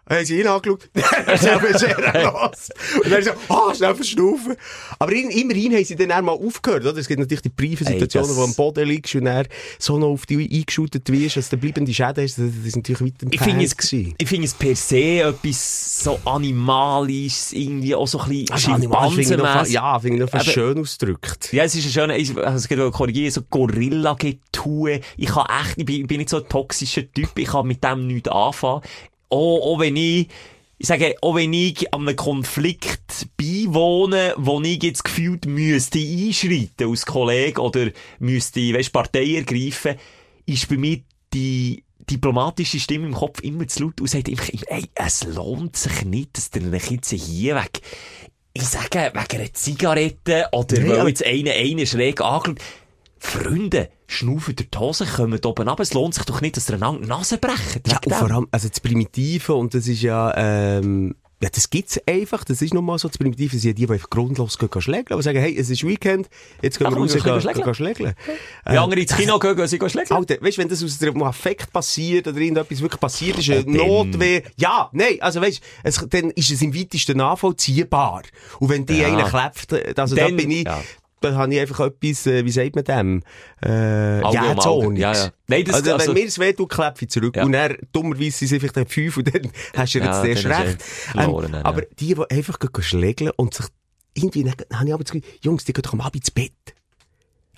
gestanden. Haben sie ihn angeschaut? Dann ist Schere los. Und dann so, ah, schnell verschnaufen. Aber in, immerhin haben sie dann auch mal aufgehört, oder? Es gibt natürlich die briefen Situationen, Ey, wo du am Boden liegst und dann so noch auf dich eingeschootet wirst, dass der bleibende Schäden ist. Das ist natürlich weit Ich finde es, finde es per se etwas so animalisches, irgendwie auch so ein bisschen Also, Schimpansenmässig. ja, finde ich noch schön ausgedrückt. Ja, es ist ein schöner, ich, also, will korrigieren, so Gorilla-Getue. Ich kann echt, ich bin, ich bin nicht so ein toxischer Typ, ich kann mit dem nichts anfangen. Auch, auch wenn ich, ich sage, auch wenn ich an einem Konflikt beiwohne, wo ich jetzt gefühlt müsste einschreiten als Kollege oder müsste, weißt, Partei ergreifen, ist bei mir die diplomatische Stimme im Kopf immer zu laut und sagt immer, ey, es lohnt sich nicht, dass der euch jetzt hier weg ich sage, wegen einer Zigarette oder Nee, weil jetzt einer, einer schräg angeschaut. Freunde, schnaufen durch die Hose, kommen da oben ab. Es lohnt sich doch nicht, dass ihr einander die Nase brechen. Ja, und vor allem, also das Primitive, und das ist ja, ähm, ja, das gibt's einfach, das ist nun mal so, das Primitive sind ja die, die einfach grundlos gehen, gehen schlägeln, und sagen, hey, es ist Weekend, jetzt gehen Ja, wir raus, wir gehen, gehen gehen, schlägeln. gehen schlägeln. Wie andere ins Kino gehen, gehen sie gehen schlägeln. Alter, weißt du, wenn das aus einem Affekt passiert oder irgendetwas wirklich passiert ist, eine Notwehr, ja, nein, also weißt es, dann ist es im weitesten nachvollziehbar. Und wenn die Ja. einen klebt, also da Dann- bin ich, ja. Da habe ich einfach etwas, äh, wie sagt man dem? Äh, Auge. Jähzorniges. Ja, ja. Nein, das- also, also- wenn mir es weh tut, klebt ich zurück. Ja. Und er, dummerweise sind es einfach dann fünf und dann hast du Ja, jetzt erst er recht. verloren dann, aber ja. die, die einfach schlägeln und sich irgendwie, dann habe ich aber das Gefühl, Jungs, die gehen doch am Abend ins Bett.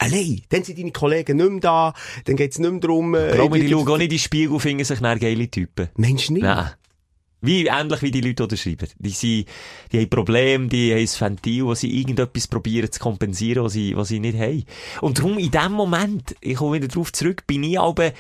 Allein. Dann sind deine Kollegen nicht mehr da, dann geht es nicht mehr darum, äh, Glaub mir, die schauen auch nicht in den Spiegel und finden sich dann geile Typen. Mensch nicht. Nein. Wie, ähnlich wie die Leute, die das schreiben. Die, sind, die haben Probleme, die haben ein Ventil, wo sie irgendetwas probieren zu kompensieren, was sie, was sie nicht haben. Und darum, in dem Moment, ich komme wieder drauf zurück, bin ich aber, äh,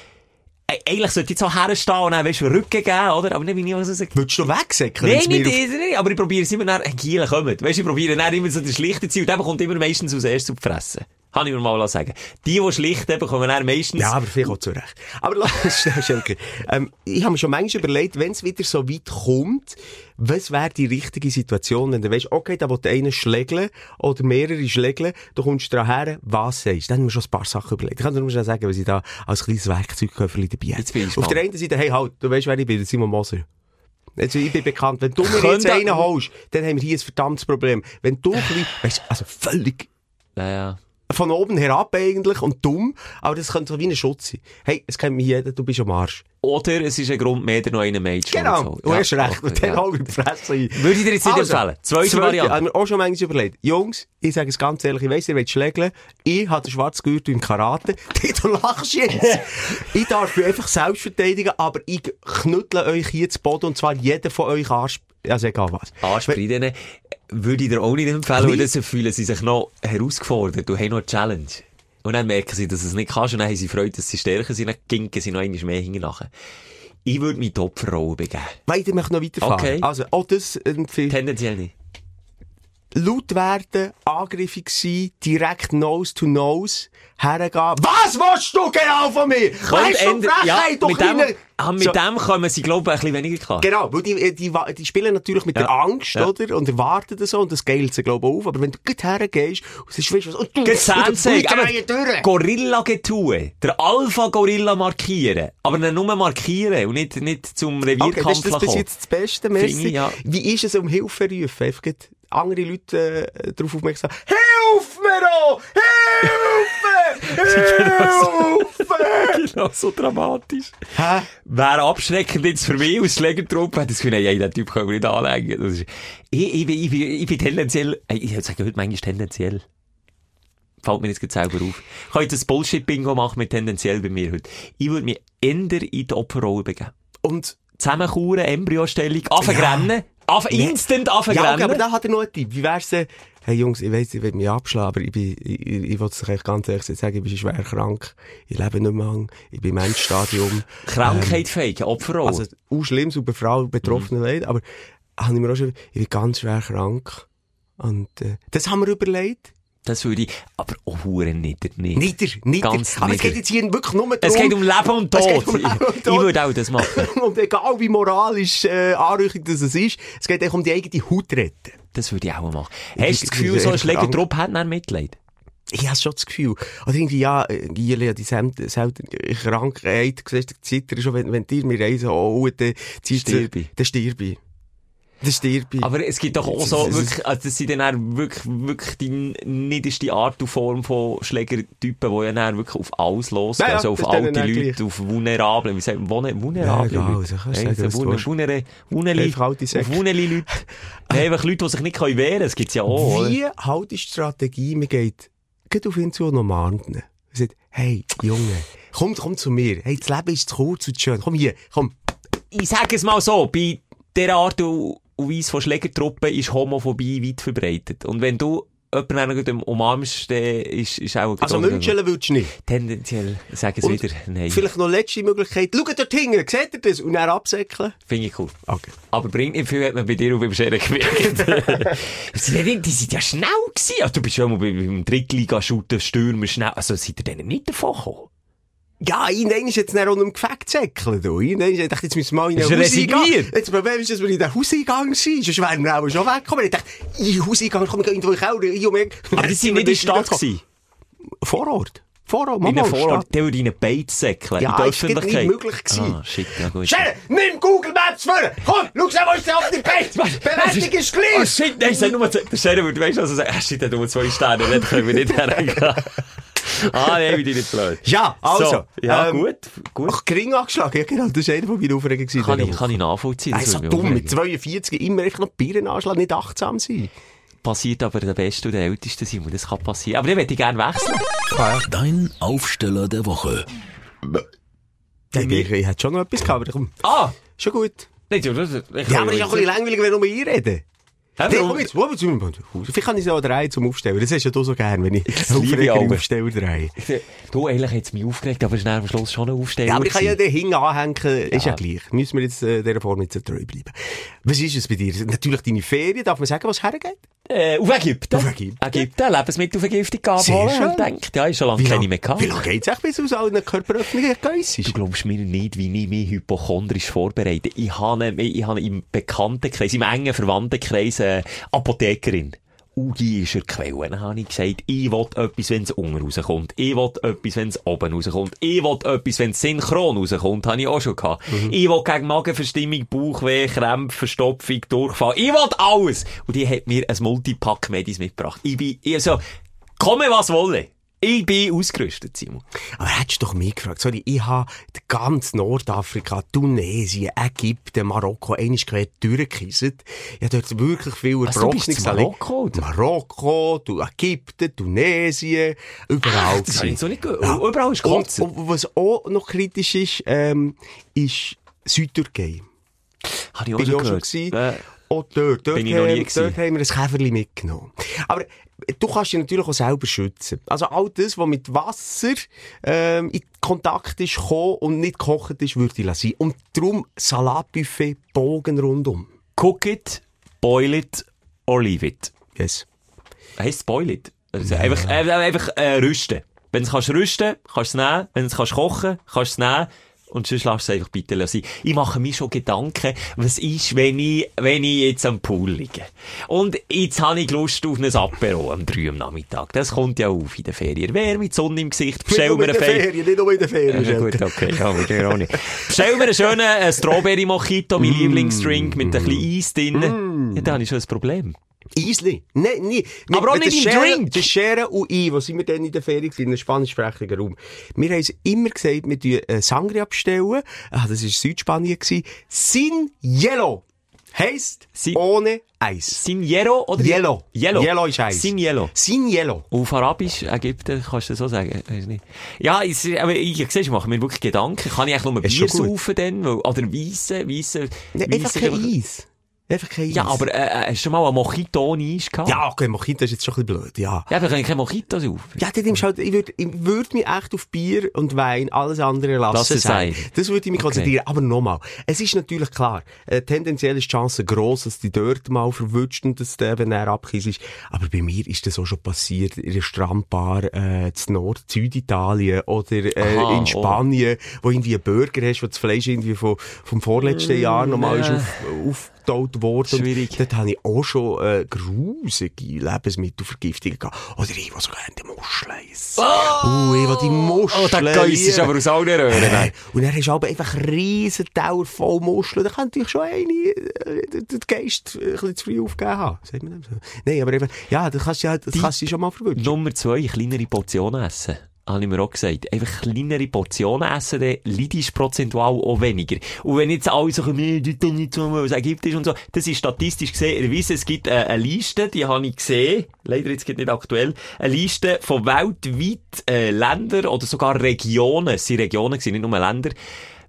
eigentlich sollte ich jetzt auch herstehen und dann, weißt du, Rücken geben, oder? Aber dann bin ich auch so, so Würdest du wegsäckeln? Nein, wenn's nicht, auf- nicht, nicht, aber ich probiere es immer nach, Gielen kommen. Weißt du, ich probiere dann immer so den schlichten Ziel, und der bekommt immer meistens als erstes auf die Fresse. Kann ich mir mal sagen. Die, die schlichten, bekommen dann meistens, Ja, aber vielleicht auch zurecht. Aber lass schnell, Schelke. Ähm, ich habe mir schon manchmal überlegt, wenn es wieder so weit kommt, was wäre die richtige Situation, wenn du weißt, okay, da will einer schlägeln oder mehrere schlägeln, du kommst dran her, was sagst du? Dann haben wir schon ein paar Sachen überlegt. Ich kann dir nur schon sagen, was ich da als kleines Werkzeugköfferchen dabei habe. Jetzt bin ich Auf der einen Seite, hey, halt, du weißt, wer ich bin, Simon Moser. Also, ich bin bekannt. Wenn du mir jetzt einen holst, dann haben wir hier ein verdammtes Problem. Wenn du weißt, also völlig ja, ja. Von oben herab eigentlich und dumm, aber das könnte so wie ein Schutz sein. Hey, es kennt mich jeder, du bist am Arsch. Oder es ist ein Grund mehr, noch einen Mädchen Genau, du hast recht. Und dann ja. hol ich die Fresse ein. Würde ich dir jetzt nicht empfehlen. Zweite Variante. Haben wir auch schon manchmal überlegt. Jungs, ich sage es ganz ehrlich, ich weiss, ihr wollt schlägeln. Ich habe den schwarzen Gürtel im Karate. Du lachst jetzt. ich darf mich einfach selbst verteidigen, aber ich knüttle euch hier zu Boden und zwar jeder von euch Arsch, also egal was. Ansprechen, würde ich dir auch nicht empfehlen, weil dann fühlen sie sich noch herausgefordert und haben noch eine Challenge. Und dann merken sie, dass es nicht kannst und dann haben sie Freude, dass sie stärker sind, dann ginken sie noch einmal mehr hinten nachher. Ich würde mich die Opferrolle begeben. Weiter möchte noch weiterfahren. Okay. Also, auch das empfehle Tendenziell nicht. Laut werden, angriffig sein, direkt Nose to Nose, hergehen. Was willst du genau von mir? Weißt du, ja, Frechheit, du mit dem, ah, mit So. dem kommen sie, glaube ich, ein bisschen weniger klar. Genau, weil die, die, die, die spielen natürlich mit Ja. der Angst, Ja. oder? Und erwarten das so, und das geilt sie, glaube ich, auf. Aber wenn du gut hergehst, und sagst, weißt du was, und du, und. Gorilla-Getue. Der Alpha-Gorilla markieren. Aber ihn nur markieren und nicht, nicht zum Okay, das Revierkampf ist das bis kommen. jetzt das Beste, ich, ja. Wie ist es um Hilfe rufen? Einfach andere Leute äh, darauf aufmerksam. Hilf mir doch! Hilfe! Hilfe! genau so dramatisch. Hä? Wäre abschreckend jetzt für mich als Schlägertruppe, hätte ich Gefühl, ey, den Typ können wir nicht anlegen. Ist, ich, ich, ich, ich bin tendenziell, ich sage heute manchmal tendenziell. Fällt mir jetzt selber auf. Ich kann jetzt ein Bullshit-Bingo machen mit tendenziell bei mir heute. Ich würde mich eher in die Opferrolle begeben. Und zusammenkuren, Embryostellung, anfangen Ja. rennen, anfangen, Nee. instant anfangen Ja, okay, aber da hat er noch einen Tipp. Wie wär's denn, hey Jungs, ich weiss, ich will mich abschlagen, aber ich bin, ich, ich, ich wollte es euch ganz ehrlich sagen, ich bin schwer krank, ich lebe nicht mehr lang, ich bin im Endstadium. Krankheit fegen, Opferrolle. Also, auch schlimm, so bei Frauen betroffene Leid, aber habe ich mir auch schon, ich bin ganz schwer krank. Und, äh, das haben wir überlegt. Das würde ich, aber auch Huren nieder, nicht. Nieder, nieder. Ganz aber es nieder. geht jetzt hier wirklich nur darum. Es geht um Leben und Es Tod. geht um Leben und Ich, Tod. ich würde auch das machen. und egal wie moralisch äh, anrüchig das es ist, es geht eigentlich um die eigene Haut retten. Das würde ich auch machen. Hast du das Gefühl, so ein Schlägertrupp hat dann Mitleid? Ich habe schon das Gefühl. Oder irgendwie, ja, äh, Gieli hat die selten, selten Krankheit, siehst du, zittern schon, wenn, wenn dir mir reisen, oh, dann ich. Dann stirb ich. Dann stirb ich. Aber es gibt doch auch Das- so, das- wirklich, also das sind dann wirklich, wirklich die niederste Art und Form von Schlägertypen, die ja dann wirklich auf alles losgehen. Ja, also auf das alte Leute, gleich. auf vulnerable, wie sagt man, Vulner- vulnerable Ja, egal, Leute. so kannst Hey, sagen, Vulnerli, Einfach alte auf Säcke. Vulnerli-Leute. Nein, einfach Leute, die sich nicht wehren können, das gibt's ja auch? Wie halt die Strategie, man geht, geht auf ihn zu und umarmt ihn. Sagt, hey, Junge, komm, komm zu mir. Hey, das Leben ist zu kurz und zu schön. Komm hier, komm. Ich sage es mal so, bei dieser Art und und Weise von Schlägertruppen ist Homophobie weit verbreitet. Und wenn du jemanden umarmst, dann ist, ist auch... Also München willst du nicht. Tendenziell, sag es wieder, nein. Vielleicht noch letzte Möglichkeit. Schaut dort hinten, seht ihr das? Und dann absäckeln. Finde ich cool. Okay. Aber bringt nicht viel, hat man bei dir und beim Scheren gemerkt. die, sind ja, ja schnell gewesen. Also, du bist schon mal beim Drittliga-Shooter, Stürmer schnell. Also, seid ihr denen nicht davon gekommen? Ja, irgendwann ist jetzt dann auch noch im Gefecht zäckeln, du. Irgendwann, ich dachte, jetzt müssen wir mal in Ist den Hauseingang. Jetzt, Problem ist, dass wir in den Hauseingang sind. Sonst wären wir auch schon weggekommen. Ich dachte, in den Hauseingang, komm, ich gehe irgendwo in den Keller. Ich Aber die sind nicht in der Stadt gewesen. Vor Ort. Vor Ort, In Mama, einem Vorort, der würde in einen Beiz säckeln. Ja, in der ist nicht möglich gewesen. Ah, shit, ja gut. Schnell, nimm Google Maps vor! Komm, schau wo ist der auf dem Bett? Bewertung ist Oh gleich! shit, nein, sag nur, der Scherer würde, weißt du, also sagen, ah shit, der hat nur zwei Sterne, dann können wir nicht hergehen. Ah, nein, bin ich nicht blöd. Ja, also. So, ja, ähm, gut, gut. Ach, gering angeschlagen, ja genau, das war einer von meinen Aufregungen. gewesen Kann ich, kann ich nachvollziehen. Nein, das so würde dumm, mit aufregen. 42 immer echt noch Bieren anschlagen, nicht achtsam sein. Passiert aber der Beste und der Älteste, Simon, das kann passieren. Aber den möchte ich gerne wechseln. Dein Aufsteller der Woche. Ja, ich, ich hätte schon noch etwas gehabt, aber komm, Ah! schon gut. Nein, du, das, ich Ja, aber es ist auch ein bisschen langweilig, wenn wir nur einreden. Hä, Nee, warum- komm jetzt, wo Vielleicht kann ich so drei zum Aufstellen. Das hast ja so gern, wenn ich Aufreger aber. Aufsteller drehe. Du, eigentlich hat es mich aufgeregt, aber es ist am Schluss schon ein Aufsteller. Ja, aber ich kann ja den Hing anhängen, ist ja gleich. Müssen wir jetzt äh, dieser Form jetzt so treu bleiben. Was ist es bei dir? Natürlich deine Ferien, darf man sagen, was hergeht? Äh, auf Ägypten. Auf Ägypten. Ägypten, Lebensmittelvergiftung abholen. Und denkt, ja, ist schon lange keine mehr gehabt. wie lange geht's echt, bis aus allen Körperöffnungen geiss Du glaubst mir nicht, wie ich mich hypochondrisch vorbereite. Ich habe, ich habe im Bekanntenkreis, im engen Verwandtenkreis, eine Apothekerin. Und die ist er Quelle. Dann habe ich gesagt, ich will etwas, wenn es unten rauskommt. Ich will etwas, wenn es oben rauskommt. Ich will etwas, wenn es synchron rauskommt. Habe ich auch schon gehabt. Ich will gegen Magenverstimmung, Bauchweh, Krämpfe, Verstopfung, Durchfall. Ich will alles. Und die hat mir ein Multipack-Medis mitgebracht. Ich bin, ich, also, komme was wolle. Ich bin ausgerüstet, Simon. Aber hättest du doch mich gefragt. Sorry, ich habe ganz Nordafrika, Tunesien, Ägypten, Marokko, einmal quer durchgekiesst. Ich habe dort wirklich viel Was, du bist Erbrochenes zu Marokko, oder? Marokko, du Ägypten, Tunesien, überall. Das habe ich so nicht gehört. Überall ist und, Kotzen. und was auch noch kritisch ist, ähm, ist Südtürkei. Habe ich auch Bin ich schon auch schon gehört. Äh, Auch dort, dort, Bin ich noch nie gewesen. dort haben wir ein Käferli mitgenommen. Aber äh, du kannst dich natürlich auch selber schützen. Also all das, was mit Wasser ähm, in Kontakt ist gekommen und nicht gekocht ist, würde ich lassen. Und darum Salatbuffet Bogen rundum. cook it, boil it or leave it. Yes. Heisst boil it? Also einfach, äh, einfach äh, rüsten. Wenn du kannst rüsten, kannst du es nehmen. Wenn du es kannst kochen, kannst du es nehmen. Und sonst lass es einfach bitte sein. Ich mache mir schon Gedanken, was ist, wenn ich, wenn ich jetzt am Pool liege. Und jetzt habe ich Lust auf ein Apero am 3 am Nachmittag. Das kommt ja auf in der Ferien. Wer mit Sonne im Gesicht, bestell mir eine Ferien, nicht nur in der Ferien. Ja, gut, okay, ja, mit dir auch nicht. Bestell mir einen schönen äh, Strawberry Mojito, mein Lieblingsdrink, mit ein bisschen Eis drin. Ja, da habe ich schon ein Problem. Eisli. Nein, nein. Aber auch nicht im Drink. Der Schere und ich, wo sind wir denn in der Ferien in einem spanischsprachigen Raum. Wir haben immer gesagt, wir bestellen äh, Sangria bestellen. Ah, das war Südspanien gewesen. Sin Yellow. Heisst, Si- ohne Eis. Siniero oder? Yellow. Yellow. Yellow ist Eis. Sinielo. Sin Yellow. Auf Arabisch, Ägypten, kannst du das so sagen? Ja, es, aber ich, siehst, ich mache mir wirklich Gedanken. Kann ich eigentlich nur Ist Bier saufen dann? Weil- Oder Weisse, Weisse. Nee, einfach kein Eis. Einfach kein Eis. Ja, aber, äh, äh, hast du schon mal einen Mojito ohne Eis gehabt? Ja, okay, Mojito ist jetzt schon ein bisschen blöd, ja. Ja, aber kann ich kein Mojito saufen. Ja, dann nimmst halt, ich würde ich würd mich echt auf Bier und Wein, alles andere lassen Lass es sein. Das würde ich mich Okay. konzentrieren. Aber nochmal, es ist natürlich klar, äh, tendenziell ist die Chance gross, dass die dort mal verwünscht und dass der eben näher ist. Aber bei mir ist das auch schon passiert, in einer Strandbar, äh, zu Nord, Süditalien oder, äh, Aha, in oh. Spanien, wo irgendwie einen Burger hast, wo das Fleisch irgendwie vom, vom vorletzten Jahr nochmal ist nee. auf, aufgetaut worden. Und Schwierig. Dort habe ich auch schon, äh, grusige Lebensmittelvergiftungen gehabt. Oder ich, die so gerne die Muscheln essen. Oh, ich, die Muscheln Oh, der Geiss ist aber aus allen Röhren. Äh, Und dann hast du aber einfach riesen Tauer voll Muscheln. Da kann natürlich schon eine, äh, den Geist ein bisschen zu früh aufgegeben haben. Sagt man das so? Nein, aber eben, ja, das kannst du ja, das kannst du schon mal verwünschen. Nummer zwei, kleinere Portionen essen. Habe ich mir auch gesagt. Einfach kleinere Portionen essen, dann leidest du prozentual auch weniger. Und wenn jetzt alle so, nee, das ist nicht so, was ist und so, das ist statistisch gesehen erwiesen. Es gibt äh, eine Liste, die habe ich gesehen, leider jetzt geht nicht aktuell, eine Liste von weltweit äh, Ländern oder sogar Regionen, es sind Regionen, nicht nur Länder,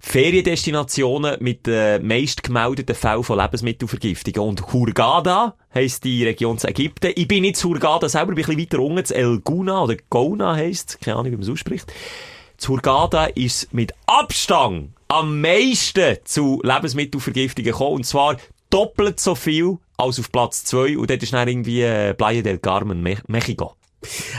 Feriendestinationen mit den meist gemeldeten Fällen von Lebensmittelvergiftungen. Und Hurghada heisst die Region zu Ägypten. Ich bin nicht zu Hurghada selber, bin ein bisschen weiter unten, zu El Guna oder Gouna heisst keine Ahnung, wie man es ausspricht. Zu Hurghada ist mit Abstand am meisten zu Lebensmittelvergiftungen gekommen. Und zwar doppelt so viel als auf Platz 2. Und dort ist dann irgendwie äh, Playa del Carmen, Me.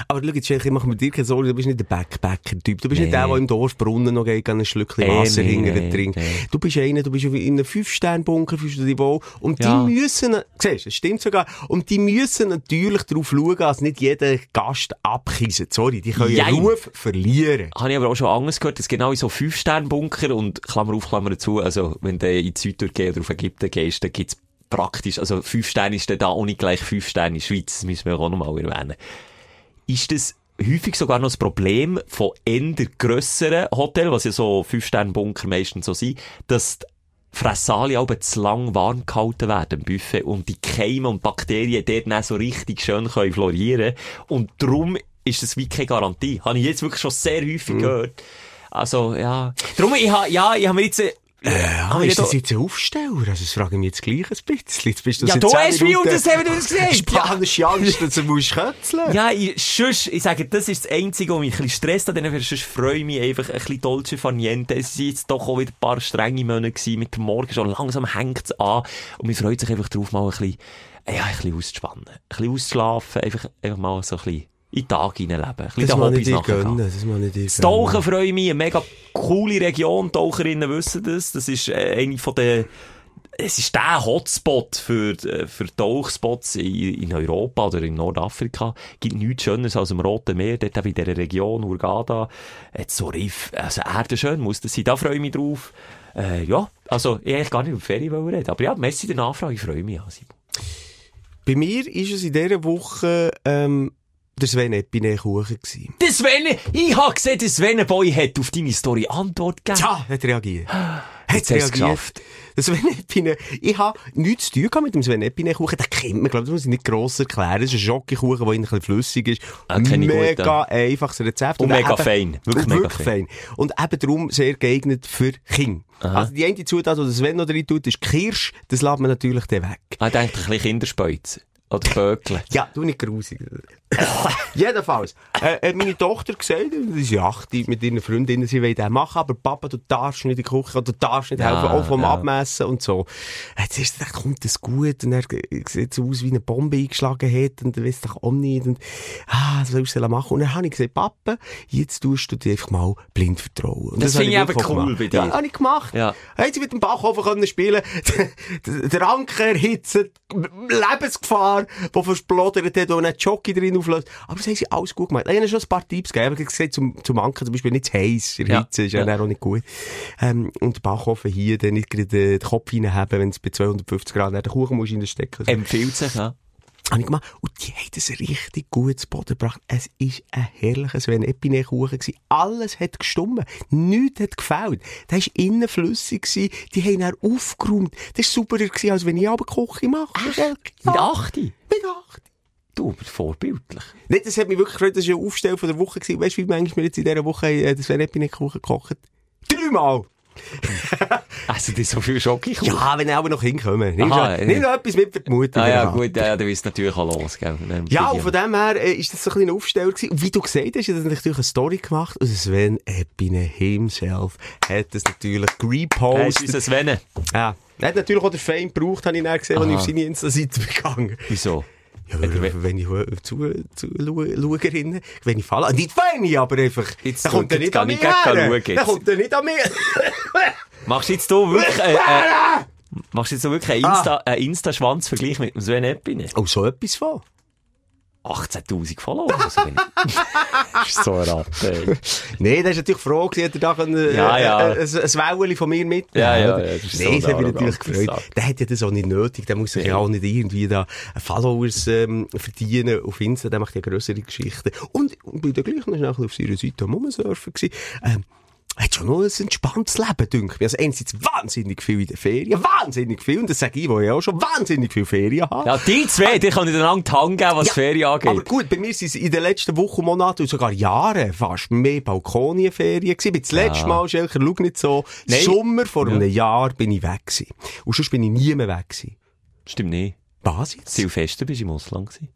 Aber schau jetzt, ich mache mir dir keine Sorgen, du bist nicht der Backpacker-Typ. Du bist nicht Nee. der, der im Dorfbrunnen noch geht, ein Schlückchen Eh, Wasser nee, nee, trinkt. nee. Du bist einer, du bist in einem Fünf-Sterne-Bunker, fühlst du dich wohl. Und Ja. die müssen, siehst du, es stimmt sogar, und die müssen natürlich darauf schauen, dass nicht jeder Gast abkisset. Sorry, die können ihren Ruf verlieren. Habe ich aber auch schon anders gehört, dass genau in so Fünf-Sterne-Bunker und Klammer auf, Klammer zu, also wenn du in die Südtürkei oder auf Ägypten gehst, dann gibt's praktisch, also fünf Sterne ist dann da nicht gleich fünf Sterne in der Schweiz, das müssen wir auch nochmal erwähnen. Ist das häufig sogar noch das Problem von eher grösseren Hotels, was ja so Fünf-Sterne-Bunker meistens so sind, dass die Fressalien aber zu lang warm gehalten werden im Buffet und die Keime und Bakterien dort dann so richtig schön können florieren und darum ist das wie keine Garantie. Habe ich jetzt wirklich schon sehr häufig gehört. Also, ja. Darum, ich ha, ja, ich habe mir jetzt, äh, Ja, hab ich ist das da- jetzt ein Aufsteller? Also, das frage ich mich jetzt gleich ein bisschen. Jetzt bist du Ja, du hast mich das haben wir das gesagt. Spanische Angst, dass du musst kötzeln. Ja, ich, sonst, ich sage, das ist das Einzige, was mich ein bisschen stresst an denen, sonst freue ich mich einfach ein bisschen dolce farniente. Es sind jetzt doch auch wieder ein paar strenge Monate gewesen, mit dem Morgen schon langsam hängt es an und man freut sich einfach drauf, mal ein bisschen, ja, ein bisschen auszuspannen. Ein bisschen auszuschlafen, einfach, einfach mal so ein bisschen in den Tag hineinleben. Ein bisschen Das muss ich Hobbys dir gönnen. Das muss ich dir Das Tauchen freue ich mich, eine mega coole Region, Taucherinnen wissen das, das ist äh, eine von den es ist der Hotspot für, äh, für Tauchspots in, in Europa oder in Nordafrika. gibt nichts Schöneres als im Roten Meer, dort in dieser Region, Hurghada. Jetzt so Riff, also Erde schön muss das sein, da freue ich mich drauf. Äh, ja, also, ich eigentlich gar nicht über Ferien reden, aber ja, Messi der Nachfrage, ich freue mich, ja, Simon. Bei mir ist es in dieser Woche, ähm, der Sven Epine Kuchen gewesen. Der Sven, ich habe gesehen, der Sven Boy hat auf deine Story Antwort gegeben. Ja, hat reagiert. Hat hast du es geschafft. Der Sven Epine, ich habe nichts zu tun mit dem Sven Epine Kuchen. Den kennt man, glaube ich, das muss ich nicht gross erklären. Das ist ein Schokikuchen, der ein bisschen flüssig ist. Ah, gut, mega ja. einfaches Rezept. Und mega eben- fein. Wirklich und mega wirklich fein. Und eben darum sehr geeignet für Kinder. Also die eine Zutat, die der Sven noch drin tut, ist Kirsch. Das lässt man natürlich dann weg. Ah, Ich denke, ein bisschen Kinderspeuz. Oder Böckle. Ja, du nicht grusig. Jedenfalls, äh, hat meine Tochter gesagt, sie ist acht, die mit ihren Freundinnen, sie wollen den machen, aber Papa, du darfst nicht in die Küche, oder du darfst nicht Ja, helfen, auch vom ja. Abmessen und so. Jetzt ist gedacht, kommt das gut? Und er sieht so aus, wie eine Bombe eingeschlagen hat, und er weiss doch auch nicht, und, ah, was ich denn machen? Und dann habe ich gesagt, Papa, jetzt tust du dir einfach mal blind vertrauen. Und Das habe finde ich auch cool gemacht. bei dir. Ja, habe ich gemacht. Ja. Haben sie mit dem Bachhofen können spielen Der- Der Anker erhitzt, Lebensgefahr, die versplodert hat und einen Jockey drin auflöst. Aber das haben sie alles gut gemacht. Ich habe schon ein paar Tipps gegeben. Ich habe gesagt, zum, zum Anker zum Beispiel nicht zu heiß. In der Ja. Hitze ist ja, Ja. auch nicht gut. Ähm, und der Bachhofen hier, dann nicht gerade den Kopf reinhaben, wenn es bei 250 Grad dann den Kuchen musst reinstecken. Empfiehlt sich, ja. Habe ich gemacht. Und die haben das richtig gut zu Boden gebracht. Es ist ein herrlicher Sven Epine Kuchen gewesen. Alles hat gestummen. Nichts hat gefällt. Der war innen flüssig gewesen. Die haben ihn aufgeräumt. Das war super gewesen, als wenn ich aber Küche mache. Mit 8? Mit acht. Du, aber vorbildlich. Nicht, das hat mich wirklich gefreut, das war ein Aufstell von der Woche. gewesen. Weißt du, wie manchmal wir jetzt in dieser Woche äh, das Sven Epine Kuchen gekocht? Dreimal! Also, das ist so viel Schoki Ja, wenn ich aber noch hinkommen. Nimm Aha, schon- nimm ja. noch etwas mit für die Mutter. Ah, ja, gehabt. gut, ja, du bist natürlich auch los, gell? Dann Ja, und ich- von dem her äh, ist das so ein bisschen ein Aufsteller gewesen. Und wie du gesagt hast, hat er natürlich eine Story gemacht. Und Sven Epine himself hat das natürlich Er ist repostet. unser Sven. Ja. Er hat natürlich auch den Fame gebraucht, habe ich dann gesehen, als ich auf seine Insta-Seite begangen. Wieso? Ja, weil, wenn ich hu- zu, wenn ich falle, nicht Fame, aber einfach, Jetzt dann kommt er nicht an ich mich her. Dann kommt er nicht an mich. Machst du jetzt du wirklich, äh, äh, machst jetzt wirklich einen Insta, einen Insta-Schwanz-Vergleich mit dem Sven Epine? Oh, so etwas von. 18.000 Follower. Also, ich- das ist so ein Ratte. Nee, der ist natürlich froh hat er da können, äh, Ja, ja. äh, ein, ein Wellen von mir mitnehmen. Ja, ja, ja, das nee, so das hat mich eine natürlich gefreut. Der hat ja das auch nicht nötig. Der muss sich ja auch nicht irgendwie da Followers ähm, verdienen auf Insta. Der macht ja grössere Geschichten. Und, und bin da gleich noch schnell ein bisschen auf seiner Seite am Rumsurfen. Ähm, hat schon noch ein entspanntes Leben, denke ich. Also einerseits wahnsinnig viel in den Ferien, wahnsinnig viel, und das sage ich, wo ich auch schon wahnsinnig viel Ferien habe. Ja, die zwei, die können dir lang die Hand geben, was Ja, Ferien angeht. Aber gut, bei mir sind es in den letzten Wochen, Monaten und sogar Jahren fast mehr Balkonienferien gewesen. Bin Das letzte Mal, Schelker, schau nicht so, Nein. Sommer vor einem Jahr bin ich weg gewesen. Und sonst bin ich nie mehr weg gewesen. Stimmt nicht. Was jetzt? Silvester bist du im Ausland gewesen.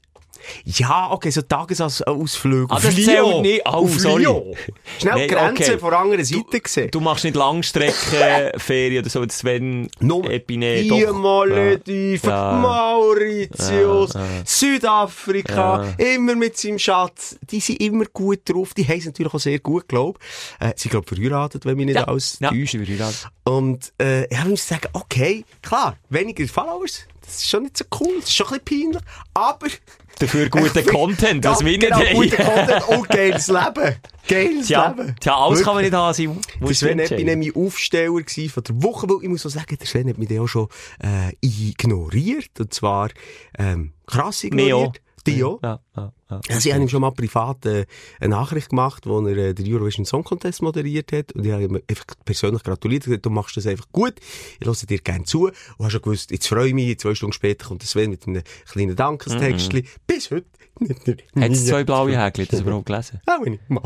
Ja, okay, so Tagesausflüge. Ah, das zählt nicht. Oh, auf sorry. Schnell Nee, die Grenze okay. von der anderen Seite gesehen. Du machst nicht Langstreckenferien oder so, wie Sven Nur Epine. die. Malediven, Ja. Mauritius, Ja, ja. Südafrika, immer mit seinem Schatz. Die sind immer gut drauf. Die haben es natürlich auch sehr gut, glaub. Äh, sie, glaub, verheiratet, wenn mich nicht Ja, alles ja, täuscht. Und, äh, ich muss sagen, okay, klar, weniger Followers. Das ist schon nicht so cool. Das ist schon ein bisschen peinlich. Aber... Dafür find- Content, was Ja, wir nicht genau, haben. guter Content und geiles Leben. Geiles Tja, Leben. tja, alles kann man Wirklich. nicht haben, Simon. Der Sven entscheiden. Epine mein Aufsteller von der Woche, weil ich muss auch sagen, der Sven hat mich auch schon äh, ignoriert. Und zwar ähm, krass ignoriert. Dio. Ja, ja, ja. Also ich habe ihm schon mal privat äh, eine Nachricht gemacht, wo er äh, den Eurovision Song Contest moderiert hat. Und ich habe ihm einfach persönlich gratuliert und gesagt, du machst das einfach gut. Ich höre dir gerne zu. Und habe schon gewusst, jetzt freue ich mich. Zwei Stunden später kommt Sven mit einem kleinen Dankestextli. Bis heute. nicht- nicht- Hat es nie. zwei blaue Häkchen, das überhaupt gelesen? Auch wenn ich mal...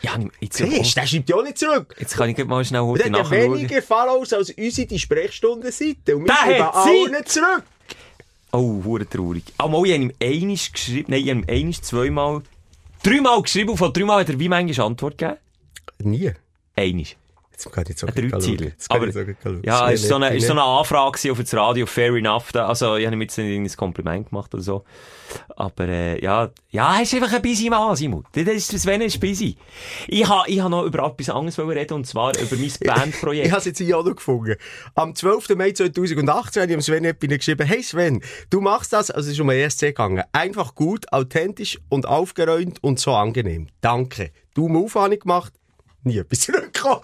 Ja, jetzt, Siehst, der schreibt ja auch nicht zurück. jetzt kann ich mal schnell heute der hat ja nachschauen. weniger Follows als unsere die Sprechstundenseite. Und wir schreiben hat allen zurück. Oh, hure traurig. Ah, mal, ich habe ihm einiges geschrieben, nein, ich habe ihm einiges, zweimal, dreimal geschrieben und von dreimal hat er wie manchmal Antwort gegeben? Nie. Einiges. Jetzt kann ich. Jetzt kann Aber, ich ja, Sven ist so eine, ist so eine Anfrage gewesen auf das Radio, fair enough. Da, also, ich habe ihm jetzt nicht ein Kompliment gemacht oder so. Aber, äh, ja, ja, er ist einfach ein busy Mann, Simon. Das ist, das Sven ist busy. Ich habe, ich habe noch über etwas anderes reden, und zwar über mein Ich Bandprojekt. habe es jetzt hier auch noch gefunden. Am 12. Mai 2018 habe ich dem Sven Epine geschrieben, hey Sven, du machst das, also es ist um ein ESC gegangen, einfach gut, authentisch und aufgeräumt und so angenehm. Danke. Du Move habe ich gemacht, nie etwas zurückgekommen.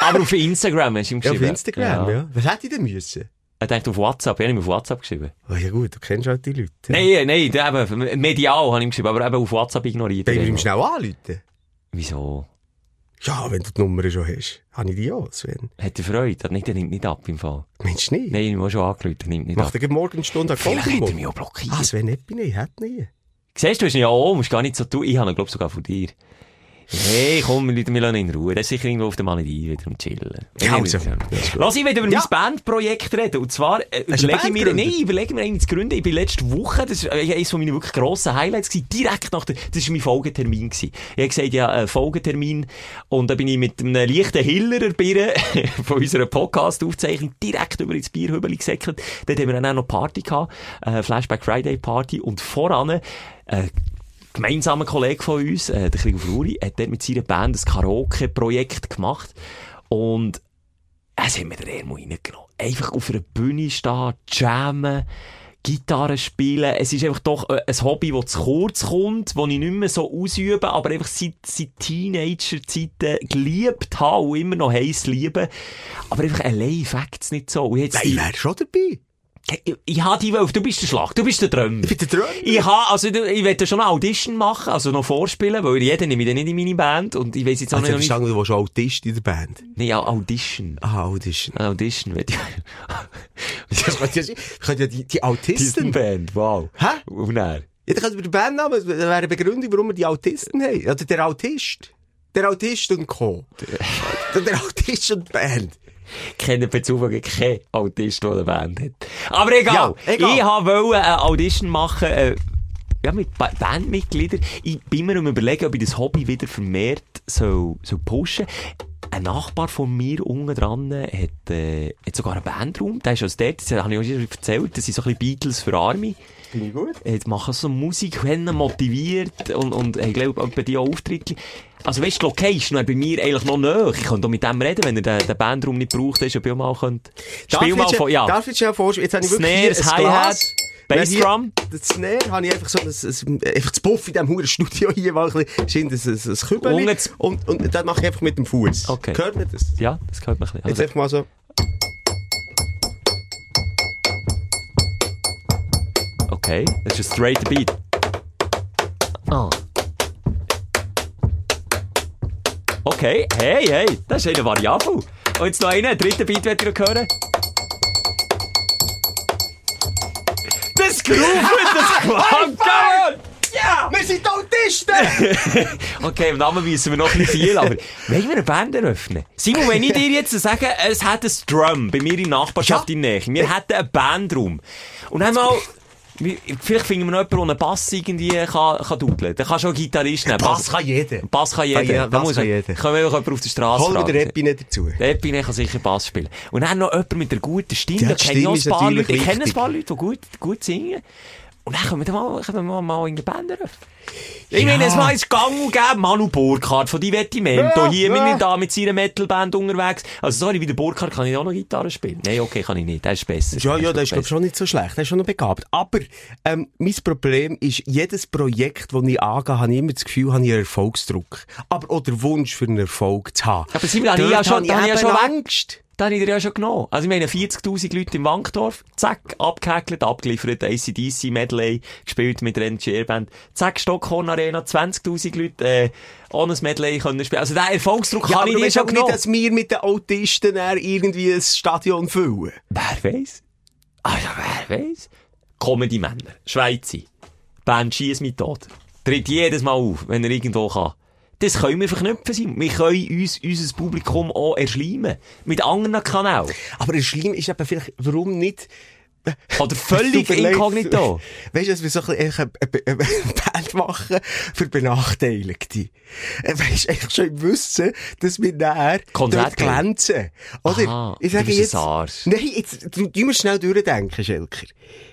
Aber auf Instagram hast du ihm Ja, auf geschrieben. Instagram, ja. Was hätte ich denn müssen? Er denkt auf WhatsApp, ich habe ihm auf WhatsApp geschrieben. Oh, ja gut, du kennst halt die Leute. Nein, nein, der eben, medial habe ich ihm geschrieben, aber eben auf WhatsApp ignoriert. Wir er ihm schnell anrufen? Wieso? Ja, wenn du die Nummer schon hast. Habe ich die auch, Sven? Hat er Freude? Er nimmt, er nimmt nicht ab im Fall. Meinst du nicht? Nein, ich habe schon angerufen, er nimmt nicht Macht ab. er morgen eine Stunde an Vielleicht hat er mich auch blockiert. Ah, Sven Epine, ich hätte nie. Siehst du, du ihn ja auch, musst gar nicht so tun. Ich habe ihn, glaube sogar von dir. Hey, komm, lassen wir lassen ihn in Ruhe. Der ist sicher irgendwo auf der Malediven wieder am Chillen. Ja, also. Lass ich wieder über Ja. mein Bandprojekt reden. Und zwar, äh, überlege ich mir, nein, überlege mir eigentlich zu gründen. Ich bin letzte Woche, das war eines von meinen wirklich grossen Highlights gewesen, direkt nach der, das war mein Folgetermin gewesen. Ich habe gesagt, ja, äh, Folgetermin. Und da bin ich mit einem leichten Hiller Bier von unserer Podcast-Aufzeichnung direkt über ins Bierhübeli gesäckelt. Dort haben wir dann auch noch Party gehabt, äh, Flashback Friday Party. Und voran, äh, gemeinsamer Kollege von uns, äh, der Krigo Fluri, hat dort mit seiner Band ein Karaoke-Projekt gemacht. Und es haben wir den Ermo reingenommen. Einfach auf einer Bühne stehen, jammen, Gitarre spielen. Es ist einfach doch äh, ein Hobby, das zu kurz kommt, das ich nicht mehr so ausübe, aber einfach seit, seit Teenager-Zeiten geliebt habe und immer noch heiß liebe. Aber einfach allein fängt es nicht so. Und jetzt Nein, ich wäre schon dabei. Ich, habe die Wölfe, du bist der Schlag, du bist der Drömer. Ich bin der Drömer. Ich habe, also, du- ich werde schon eine Audition machen, also noch vorspielen, weil jeder nehme ich dann nicht in meine Band und ich weiss jetzt auch Also, ich nicht, noch nicht... verstanden, du warst Autist in der Band. Nee, ja, Audition. Ah, Audition. Eine Audition, will ich. Das könnte ja, die, die Autisten... Band, wow. Hä? Und er. Ja, dann könnte man den Bandnamen, das wäre eine Begründung, warum wir die Autisten haben. Oder der Autist. Der Autist und Co. der, der Autist und die Band. Kenne per Zufall keinen Autist, der eine Band hat. Aber egal. Ja, egal. Ich wollte eine Audition machen, äh, ja, mit ba Bandmitgliedern. Ich bin mir am überlegen, ob ich das Hobby wieder vermehrt soll, soll pushen Ein Nachbar von mir unten dran hat, äh, hat sogar einen Bandraum. Der ist aus dort, das habe ich auch schon erzählt, das sind so ein bisschen Beatles für Army. Finde ich gut. Jetzt machen so Musik, haben motiviert und, und ich glaube, bei auch Auftritte. Also weißt du, die Location wäre bei mir eigentlich noch näher. Ich könnte auch mit dem reden, wenn er den, den Bandraum nicht braucht, ist, auch mal könnte. Spiel mal von, ja. Darf ich schnell vorstellen? Jetzt habe ich wirklich Snares, hier ein Hi-Hat. Bassdrum. Das Snare habe ich einfach so, ein, ein, einfach das Puff in diesem huren Studio hier, mal ein bisschen, ein, ein, ein Kübeli. Und jetzt- Und, das mache ich einfach mit dem Fuß. Okay. Hört man das? Ja, das gehört mir ein bisschen. Jetzt Also, einfach mal so. okay, das ist ein straight Beat. Ah. Okay, hey, hey, das ist eine Variable. Und jetzt noch einen, einen dritten Beat wollt ihr noch hören. Das Groove, das Quantum! Ja! Wir sind Autisten! Okay, im Namen wissen wir noch nicht viel, aber wollen wir eine Band eröffnen? Simon, wenn ich dir jetzt sage, es hat ein Drum bei mir in Nachbarschaft Ja. in Nähe, wir hätten einen Bandraum. Und dann mal, wir- vielleicht finden wir noch jemanden, der einen Bass irgendwie kann, kann dudeln. Dann kannst du auch Gitarrist nehmen. Bass kann jeder. Bass kann jeder. Ja, Da Bass muss kann jeder. Können wir auch jemanden auf der Straße Hol fragen. den Epine dazu. Der Epine kann sicher Bass spielen. Und dann noch jemand mit einer guten Stimme. Ja, da kenne ich auch Stimme ein ist paar natürlich Leute. Ich kenne ein paar Leute, die gut, gut singen. Und dann können wir, da mal, können wir mal in der Band eröffnen. Ich Ja. meine, es war jetzt gang und gäbe Manu Burkhardt von Divertimento. Ja, Hier ja. bin ich da mit seiner Metalband unterwegs. Also sorry, wie der Burkhardt kann ich auch noch Gitarre spielen. Nein, okay, kann ich nicht. Der ist besser. Ja, ja, Der das ist, glaub ich, schon nicht so schlecht. Das ist schon noch begabt. Aber, ähm, mein Problem ist, jedes Projekt, das ich angehe, habe ich immer das Gefühl, habe ich einen Erfolgsdruck. Aber auch der Wunsch für einen Erfolg zu haben. Aber Simon, da habe ich ja schon- da ja schon weg- Angst. Da habe ich dir ja schon genommen. Also, ich meine, 40.000 Leute im Wankdorf, zack, abgehäkelt, abgeliefert, ACDC Medley, gespielt mit der NGR-Band, zack, Stockhorn Arena, 20.000 Leute, äh, ohne ein Medley können spielen. Also, der Erfolgsdruck Ja, kann ich dir schon auch nicht, genommen. dass wir mit den Autisten irgendwie ein Stadion füllen. Wer weiss? Ah, ja, wer weiss? Comedy-Männer, Schweizer, Band Schiess mit tot. Tritt jedes Mal auf, wenn er irgendwo kann. Das können wir verknüpfen sein. Wir können uns, unser Publikum auch erschleimen. Mit anderen Kanälen. Aber ein Schleim ist eben vielleicht, warum nicht, Oder völlig inkognito. Weißt du, dass wir so ein bisschen eine, Band machen für Benachteiligte? Äh, Weißt du, eigentlich schon im Wissen, dass wir näher glänzen. Oder? Aha, ich sage jetzt, nein, jetzt, du, du musst schnell durchdenken, Schelker.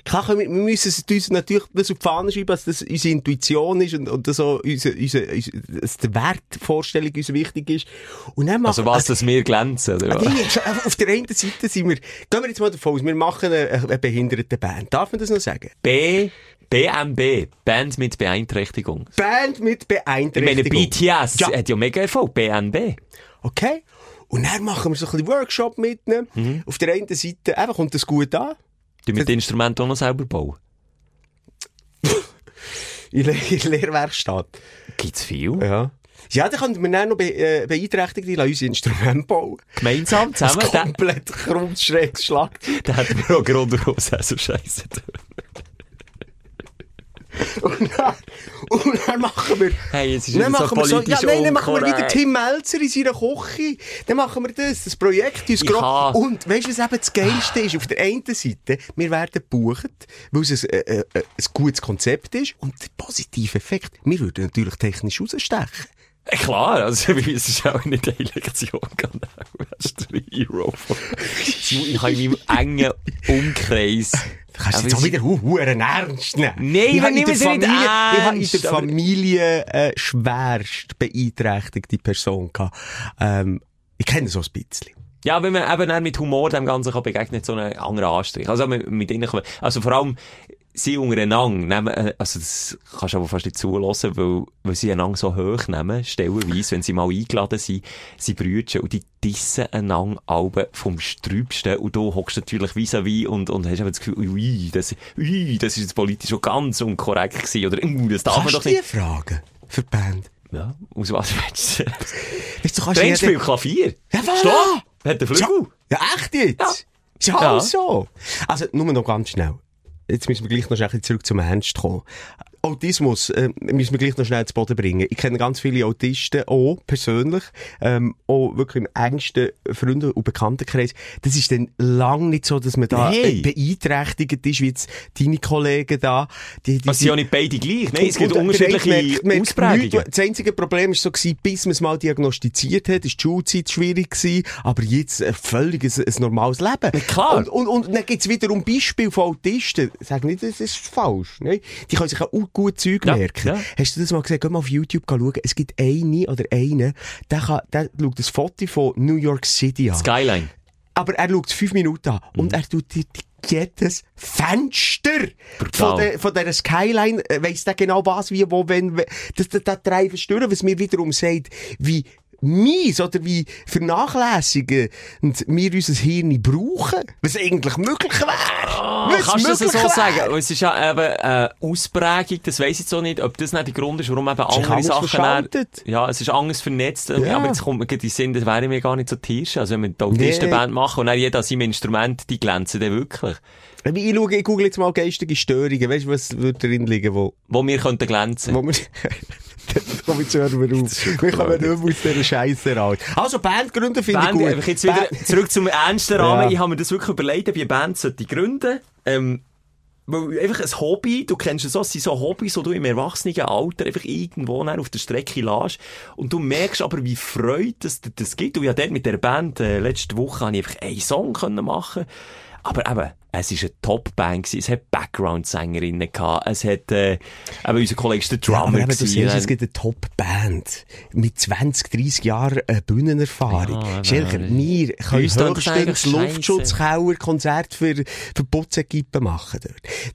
Klar, wir, wir müssen es uns natürlich das auf die Fahne schreiben, dass das unsere Intuition ist und, und das so unser, unser, unser, dass die Wertvorstellung uns wichtig ist. Und dann Also machen- was, dass wir glänzen, oder was? Nee, schon, auf der einen Seite sind wir, gehen wir jetzt mal davon aus, wir machen eine, eine behinderte Band. Darf man das noch sagen? B, BMB, Band mit Beeinträchtigung. Band mit Ich meine, Beeinträchtigung. BTS Ja. hat ja mega Erfolg, BNB. Okay. Und dann machen wir so ein bisschen Workshop mitnehmen. Mhm. Auf der einen Seite, einfach kommt das gut an. Du mit Instrumenten auch noch selber bauen. In der Lehrwerkstatt. Gibt's viel? Ja. Ja, dann können wir dann noch be äh, beeinträchtigt die unser Instrument bauen. Gemeinsam, Das zusammen. Der, komplett krumm schräg Schlag. der hat mir auch Grund, warum es so scheiße. Und dann, und dann machen wir... Hey, jetzt ist Dann machen wir so, ja, nein, dann machen wir wieder. Tim Melzer in seiner Küche. Dann machen wir das, das Projekt uns Ich gro- kann- Und weißt du, was eben das Geilste ist? Auf der einen Seite, wir werden gebucht, weil es ein, äh, äh, ein gutes Konzept ist. Und der positive Effekt, wir würden natürlich technisch rausstechen. Ja, Klar, also wie es ist auch eine Lektion, genau. Das ist der Hero. von- Ich habe in meinem engen Umkreis. Du kannst Aber jetzt auch wieder hu- huren ernst nehmen. Nein, ich habe in der Familie, ich habe in ernst, der Familie äh, schwerst beeinträchtigte Person gehabt. Ähm, ich kenne so ein bisschen. Ja, wenn man eben mit Humor dem Ganzen kann begegnen, so einen anderen Anstrich. Also mit, mit ihnen, also vor allem, sie untereinander nehmen, äh, also das kannst du aber fast nicht zulassen, weil, weil sie einander so hoch nehmen, stellenweise, wenn sie mal eingeladen sind, sie brüten und die dissen einander alle vom Strübsten und du hockst natürlich vis-à-vis und, und hast aber das Gefühl, ui, das, ui, das ist jetzt politisch schon ganz unkorrekt gewesen, oder, uh, das darf man Kannst doch du nicht. fragen? Für die Band. Ja, aus was willst du? Weißt du, kannst Der ja spielt Klavier. Ja, voilà. Stopp! Hat der Flügel? Ja, echt jetzt? Ja. Ist ja Ja. alles so. Also, nur noch ganz schnell. Jetzt müssen wir gleich noch ein bisschen zurück zum Ernst kommen. Autismus äh, müssen wir gleich noch schnell zu Boden bringen. Ich kenne ganz viele Autisten, auch persönlich, ähm, auch wirklich im engsten Freunde- und Bekanntenkreis. Das ist dann lang nicht so, dass man da Nein. äh, beeinträchtigt ist, wie jetzt deine Kollegen da. Die, die, Was sind ja nicht beide gleich. Nein, es gibt eine unterschiedliche merkt- merkt Ausprägungen. Das einzige Problem war so, gewesen, bis man es mal diagnostiziert hat, ist die Schulzeit schwierig gewesen, aber jetzt ein völlig ein, ein normales Leben. klar. Und, und, und dann gibt's wiederum Beispiele von Autisten. Sage nicht, das ist falsch. Ne? Die können sich auch gut Zeug Ja, merken. ja. Hast du das mal gesehen? Geh mal auf YouTube schauen. Es gibt eine oder einen, der, kann, der schaut das Foto von New York City an. Skyline. Aber er schaut fünf Minuten an Mhm. und er tut dir jedes Fenster Brutal. von, der, von dieser Skyline, äh, weiss der genau was, wie, wo, wenn, das, das, das drei verstören, was mir wiederum sagt, wie mies oder wie vernachlässigen und wir unser Hirn brauchen, was eigentlich möglich wäre. Oh, Kannst du das so möglich sagen? Es ist ja eben äh, Ausprägung, das weiss ich jetzt auch nicht, ob das nicht der Grund ist, warum eben andere Sachen... verschaltet. Ja, es ist anders vernetzt. Ja. Aber jetzt kommt mir in den Sinn, das wäre mir gar nicht so Tisch. Also wenn wir die Nee. Autistenband machen und dann jeder an seinem Instrument, die glänzen dann wirklich. Ich, schaue, ich google jetzt mal geistige Störungen. Weißt du, was würde drin liegen, wo, Wo wir könnten glänzen. wo wir, komm, jetzt hören wir auf. Wir kommen nicht mehr aus dieser Scheiße raus. Also, Band gründen finde ich Band, gut. einfach jetzt wieder Band- zurück zum ernsten Rahmen. Ja. Ich habe mir das wirklich überlegt, ob ich eine Band sollte gründen. Ähm, weil einfach ein Hobby, du kennst es so, es sind so Hobbys, die du im Erwachsenenalter einfach irgendwo auf der Strecke lässt. Und du merkst aber, wie Freude das, das gibt. Und ja, dort mit der Band, äh, letzte Woche, habe ich einfach einen Song können machen Aber eben, es war eine Top-Band gewesen. Es hat Background-Sängerinnen gehabt. Es hat, äh, eben unser Kollege ist der Ja, aber Drummer eben, du gewesen. siehst, es gibt eine Top-Band mit 20, 30 Jahren äh, Bühnenerfahrung. Ja, aber- wir können höchstens eigentlich Luftschutzkeller Konzert für, für Putzekippen machen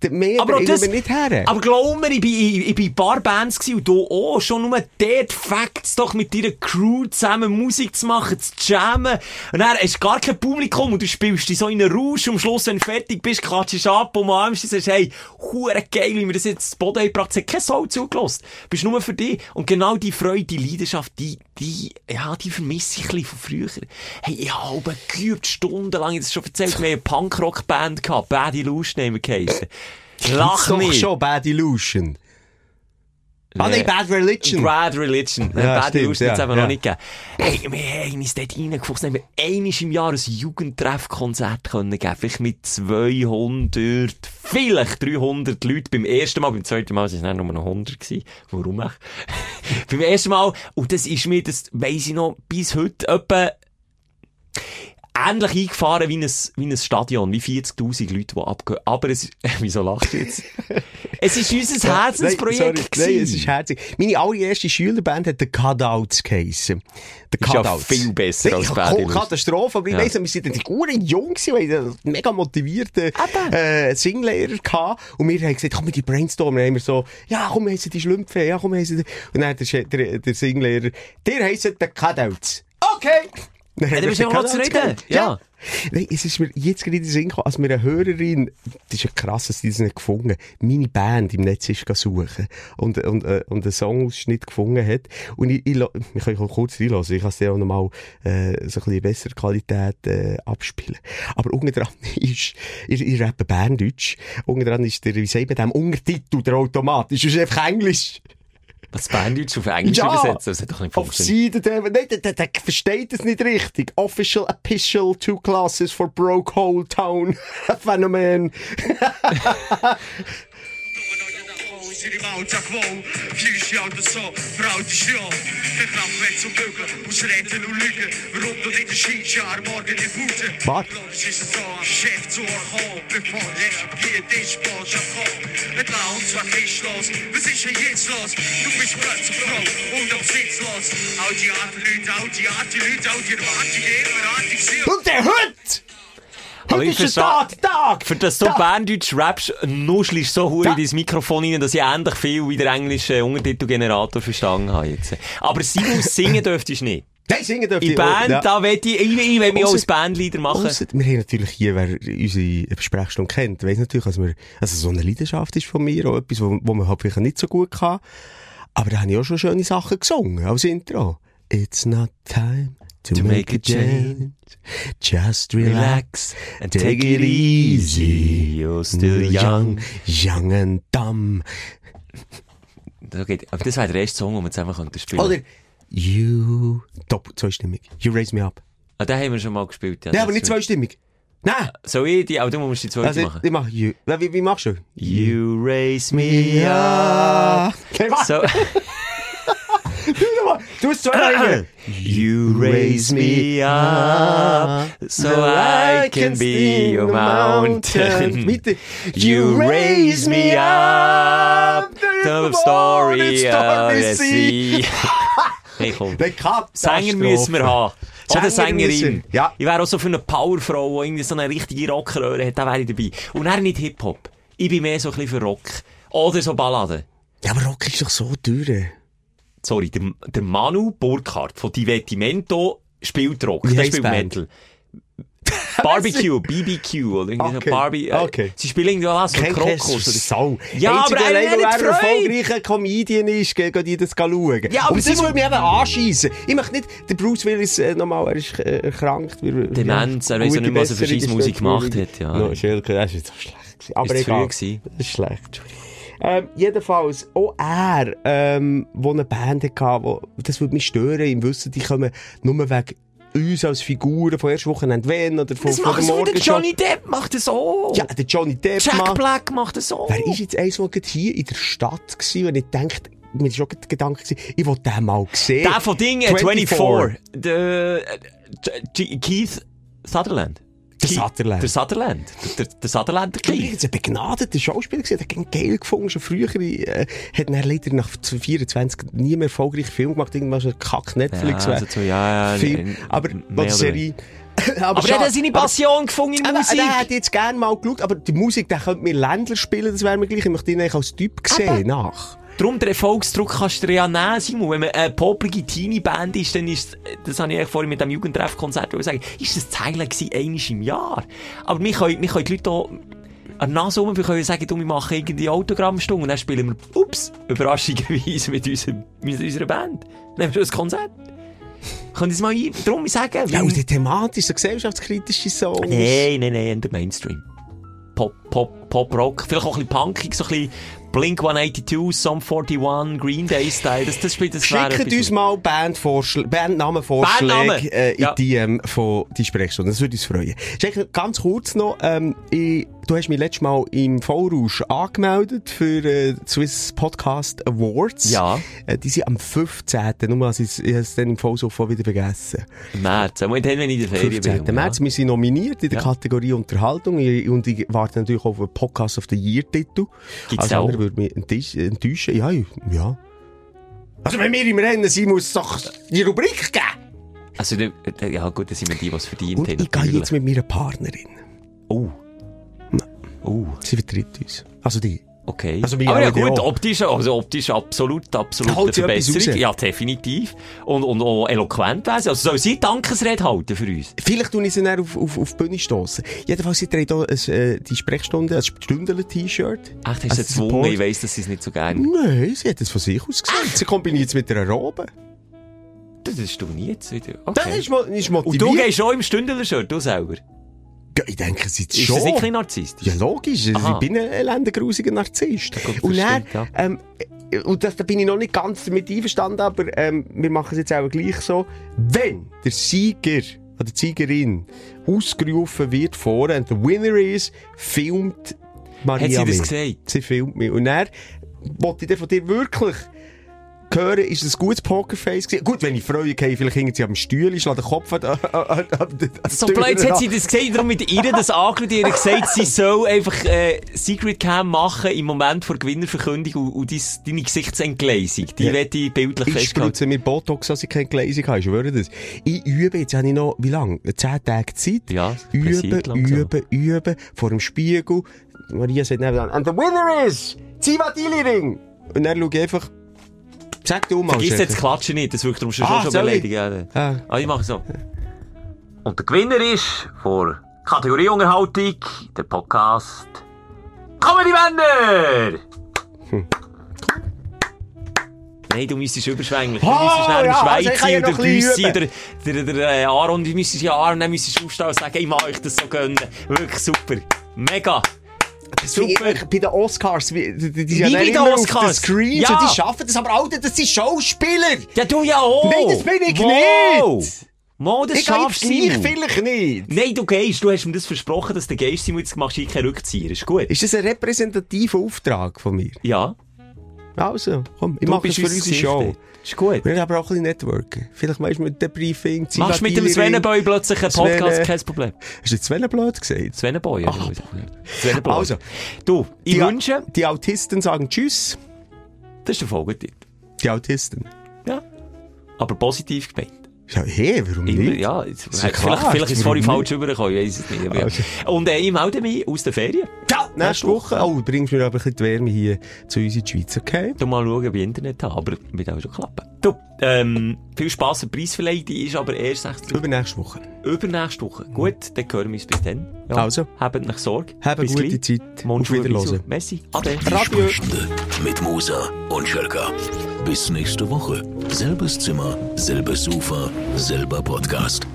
dort. Mehr Aber das, wir nicht her. aber glaub mir, ich bin, ich, ich bin in ein paar Bands gewesen und du auch, schon nur dort Facts doch mit deiner Crew zusammen Musik zu machen, zu jammen. Und dann hast du gar kein Publikum und du spielst dich so in einen Rausch und am Schluss, wenn du fertig bist, klatschst ab und umarmst und sagst, hey, hure geil, wie wir das jetzt zu Boden haben gebracht, hat kein Soul zugelassen. Du bist nur für dich. Und genau die Freude, die Leidenschaft, die, die, ja, die vermisse ich ein bisschen von früher. Hey, ich habe geübt, stundenlang, ich das schon erzählt, wir haben eine Punkrock-Band gehabt, Bad Illusion haben wir. Lach nicht. schon Bad Illusion. Ah, nein, Bad Religion. Bad Religion. Ja, Bad stimmt, ja, eben ja. noch nicht gegeben. Hey, wir haben uns dort reingefuchst, haben wir einmal im Jahr ein Jugendtreffkonzert können geben. Vielleicht mit 200, vielleicht 300 Leuten beim ersten Mal. Beim zweiten Mal waren es nur noch 100 gewesen. Warum auch? beim ersten Mal. Und das ist mir, das weiss ich noch, bis heute etwa, ähnlich eingefahren wie ein, wie ein Stadion, wie 40.000 Leute, die abgehen. Aber es ist, wieso lachst du jetzt? es ist unser Herzensprojekt Nein, sorry, nein, es ist herzig. Meine allererste Schülerband hat den Cutouts geheissen. Der Ist ja Cutouts. viel besser als Illusion. Katastrophe, aber ich Ja. weiss, wir sind die Uhren jung gewesen, wir hatten einen mega motivierten, äh, Singlehrer gehabt. Und wir haben gesagt, komm, die brainstormen. Haben wir so, ja, komm, wir heissen die Schlümpfe, ja, komm, wir heissen die. Und dann hat der, der, der Singlehrer, der heisst der Cutouts. Okay! Haben du bist ja auch zufrieden. genannt. Ja. Nein, es ist mir jetzt gerade in den Sinn gekommen, als mir eine Hörerin, das ist ja krass, dass die das nicht gefunden meine Band im Netz ist suchen und, und, äh, und einen Songausschnitt gefunden hat. Und ich, ich, ich kann auch kurz reinlassen, ich kann es dann auch nochmal äh, so ein bisschen in besserer Qualität äh, abspielen. Aber unten dran ist, ich, ich rappe Berndeutsch, unten dran ist der, wie sagt man dem, Untertitel, der automatisch, ist einfach Englisch. Was Berndeutsch auf Englisch Ja. übersetzen, das hat doch nicht Auf funktioniert. Seite, der, nein, der, der, der versteht es nicht richtig. Official, official, two classes for broke whole town. Phänomen. Zit die mouw, tak wow, vierst jou dat zo, vrouw de show. Geen grap met zo'n bukkel, hoe ze renten, hoe lügen. Waarom dat in de sheet, ja, morgen in voeten. Wat? Logisch is het zo, als chef zu orgon, bevor reagiert ich, boah, Jargon. Het Land zwar fischlos, was ist denn jetzt los? Du bist plötzlich Frau und am Sitz los. All die Art Leute, all die Art Leute, all die Erwartungen, immer artig sind. Und der Hund! Aber Heute ich ist verstehe- Tag, Tag! Für das du Tag. Berndeutsch rappst, nuschelst so hure in dein Mikrofon rein, dass ich ähnlich viel wie der englische Untertitelgenerator verstanden habe jetzt. Aber Simon singen dürftest du nicht. Nein, singen dürft In Band, ja. da will ich, ich, ich will mich auch als Bandleader machen. Ausser, wir haben natürlich hier, wer unsere Besprechstunde kennt, weiss natürlich, dass wir, also so eine Leidenschaft ist von mir, auch etwas, wo, wo man halt vielleicht nicht so gut kann. Aber da habe ich auch schon schöne Sachen gesungen, als Intro. It's not time to, make, a change. Just relax and take it easy. You're still young. Young and dumb. Geht- Aber das wäre der erste Song, den wir zusammen könnten spielen Oder You, doppelt, zweistimmig. You raise me up. Ah, den haben wir schon mal gespielt. Ja, Nein, aber nicht ist- zweistimmig. Nein! Soll ich die, aber du musst die zweite Also, machen. ich mach You. Wie, wie machst du? You raise me up. Okay. So, Nochmal. Du hast zwei Ringe. you raise me up so I can be your mountain. You raise me up the story of the sea. Hey, komm. Sänger müssen wir haben. Oder Sänger Sängerin. ja. Ich wäre auch so für eine Powerfrau, die irgendwie so eine richtige Rockröhre hat, da wäre ich dabei. Und dann nicht Hip-Hop. Ich bin mehr so ein bisschen für Rock. Oder so Balladen. Ja, aber Rock ist doch so teuer. Sorry, der, der Manu Burkhardt von Divertimento spielt Rock. Wie Der spielt die Metal. Barbecue, BBQ oder irgendwie Okay. so Barbie. Äh, Okay. Sie spielen irgendwie was, so Krokus oder Sau. Ja, Einzig aber allein, weil er ein erfolgreicher Comedian ist, gehen gehen die das schauen. Ja, aber Und das würde mich eben anschiessen. Ich möchte nicht, der Bruce Willis, äh, nochmal, er ist äh, erkrankt. Wir- Demenz, er gute ja nicht mehr, was er für Scheissmusik gemacht hat, ja. No, Schelke, das ist so schlecht. Aber Ist früh egal. gewesen. Das ist schlecht. Ähm, jedenfalls, auch er, ähm, wo eine Band hatte, wo, das würde mich stören, im Wissen, die kommen nur wegen uns als Figuren von erst Wochenende wenn oder von, Das von der so der. Johnny Depp, macht das so. Ja, der Johnny Depp Jack macht- Black macht das so. Wer ist jetzt eins, der hier in der Stadt war, wenn ich dachte, mir ist schon der Gedanke gewesen, ich wollte den mal sehen. Der von Ding, äh, 24. Der, äh, Keith Sutherland. Der Sutherland. Der Sutherland. Der, der, der Sutherland, der Keith. jetzt ein begnadeter Schauspieler gewesen, der hat geil gefunden, schon früher, äh, hat er leider nach 24 nie mehr erfolgreich Film gemacht, irgendwas so ein Kack Netflix Ja, also so, ja, ja, Film, aber, mehr Serie. aber, Aber er hat seine Passion gefunden in Aber, Musik. aber, der hätte jetzt gerne mal geschaut, aber die Musik, der könnte mir Ländler spielen, das wäre mir gleich. Ich möchte ihn eigentlich als Typ sehen, nach. Darum, den Erfolgsdruck kannst du ja nehmen, Simon. Wenn man eine popelige Teenie-Band ist, dann ist, das habe ich eigentlich vorhin mit dem Jugendtreffkonzert sagen, ist das Zeilen gewesen, einmal im Jahr. Aber wir können, wir können die Leute auch an der Nase rum, wir können sagen, du, wir machen irgendwie Autogrammstunde und dann spielen wir, ups, überraschenderweise mit, unserem, mit unserer Band. Haben wir ein Konzert. Können Sie es mal ein, darum sagen? Ja, und die thematisch, so gesellschaftskritische Songs. Nein, nein, nein, in der Mainstream. Pop, Pop, Pop, Rock, vielleicht auch ein bisschen punkig, so ein bisschen Blink 182, Sum 41, Green Day Style, das, das spielt das Schickt uns mal Bandvorschl Bandnamenvorschläge Bandnamen, äh, in ja. die DM von die Sprechstunde. Das würde uns freuen. Schenk, ganz kurz noch, ähm, ich, du hast mich letztes Mal im Voraus angemeldet für äh, Swiss Podcast Awards. Ja. Äh, die sind am 15. Nur, also ich, ich habe es dann im Voraus wieder vergessen. März, einmal dann, wenn ich in der Ferien 15. bin. März. Wir sind nominiert in der Ja. Kategorie Unterhaltung Ich- und ich warte natürlich auf einen Podcast of the Year Titel. Gibt's also auch? würde mich enttäuschen. Ja, ja. Also wenn wir im Rennen sind, muss es doch die Rubrik geben. Also, der- ja gut, das sind wir die, die es verdient Und haben. ich gehe jetzt mit meiner Partnerin. Oh. Oh, Sie vertritt uns. Also die. okay. Also Aber ja gut, optisch, also optisch absolut, absolut eine Verbesserung. Ja, definitiv. Und, und auch eloquent sie. Also soll sie Dankesrede halten für uns? Vielleicht tun ich sie dann auf, auf, auf die Bühne stossen. Jedenfalls, sie trägt hier äh, die Sprechstunde, ein Stündler-T-Shirt. Echt, hast du sie gezwungen? Ich weiss, dass sie es nicht so gerne... Nein, sie hat es von sich aus gesagt. Sie kombiniert es mit einer Robe. Das ist du nie jetzt wieder. Okay. ist, mo- ist Und motiviert. du gehst auch im Stündler-Shirt, du selber? Ja, ich denke, sie Ist schon. das nicht ein bisschen narzisstisch? Ja, logisch. Aha. Ich bin ein elendegrusiger Narzisst. gut, und dann, ähm, äh, und das, da bin ich noch nicht ganz damit einverstanden, aber ähm, wir machen es jetzt auch gleich so. Wenn der Sieger oder die Siegerin ausgerufen wird vorne und der Winner ist, filmt Maria Hat sie das mich. gesagt? Sie filmt mich. Und dann wollte ich von dir wirklich höre, ist es ein gutes Pokerface gewesen. Gut, wenn ich Freude habe, vielleicht hängen sie am Stuhl, ich den Kopf an, an, an, So blöd hat sie das gesagt, darum mit ihr das angeschaut, ihr gesagt, sie soll einfach äh, Secret Cam machen im Moment vor Gewinnerverkündung und, und dies, deine Gesichtsentgleisung, die Ja. werde ich bildlich Ich spritze mir Botox, als ich keine Gleisung habe. Ich schwöre das. Ich übe, jetzt habe ich noch, wie lange? Zehn Tage Zeit. Ja, Üben, üben, üben. Vor dem Spiegel. Maria sagt nebenan, and the winner is Ziva Diliring. Und dann schaue ich einfach, sag du mal. Vergiss jetzt das Klatschen nicht, das wirkt darum schon, Ah, schon beleidigt. Ja. Ah. Ah, ich mache so. Und der Gewinner ist vor Kategorie Unterhaltung, der Podcast Comedy Bänder! Nein, du müsstest überschwänglich. Du Oh, müsstest schnell ja, im also ich ja Schweizer oder noch oder der, der, der äh, Aaron, du müsstest ja Aaron, dann müsstest du aufstehen und sagen, ich mache euch das so gönnen. Wirklich super. Mega. Super. Super. Bei den Oscars, wie, die, die, die Wie bei den Oscars? Screens Ja. die schaffen das, aber Alter, das sind Schauspieler. Ja, du ja auch. Nein, das bin ich Wow. nicht. Mo, das Ich schaffst du. gleich vielleicht nicht. Nein, du gehst. Du hast mir das versprochen, dass du gehst, Simon, jetzt machst du keinen Rückzieher. Ist gut. Ist das ein repräsentativer Auftrag von mir? Ja. Also, komm, ich mache bist für unser unsere Show. Ist gut. Wir haben aber auch ein bisschen networken. Vielleicht meinst du mit dem Briefing, Machst du mit dem Sveneboy plötzlich einen Podcast, kein Problem. Hast du jetzt Svenne blöd gesagt? Oder? Sveneboy. Also, Du, ich die, wünsche, Die Autisten sagen Tschüss. das ist der Folgetitel. Die Autisten. Ja. Aber positiv gemeint. Ja, hey, warum Immer, nicht? ja, jetzt, ist ja vielleicht, klar, vielleicht ist es vorhin falsch rübergekommen, ich weiss es nicht. Aber ja. Also. Und äh, ich melde mich aus der Ferien. Ja, nächste Woche. Oh, du bringst mir aber ein bisschen die Wärme hier zu uns in die Schweiz, okay? Du mal schauen, wie Internet haben, aber wird auch schon klappen. Du, ähm, viel Spass an der Preisverleihung, die ist aber erst 60 Übernächste Woche. übernächste Woche. Gut, dann hören wir uns bis dann. Ja. Also. Habt nicht Sorge. Habt Bis gute gleich. Zeit. Mund, Auf Wiederhören. Messi. Ade. Radio. Mit Musa und Schelka. Bis nächste Woche. Selbes Zimmer, selbes Sofa, selber Podcast.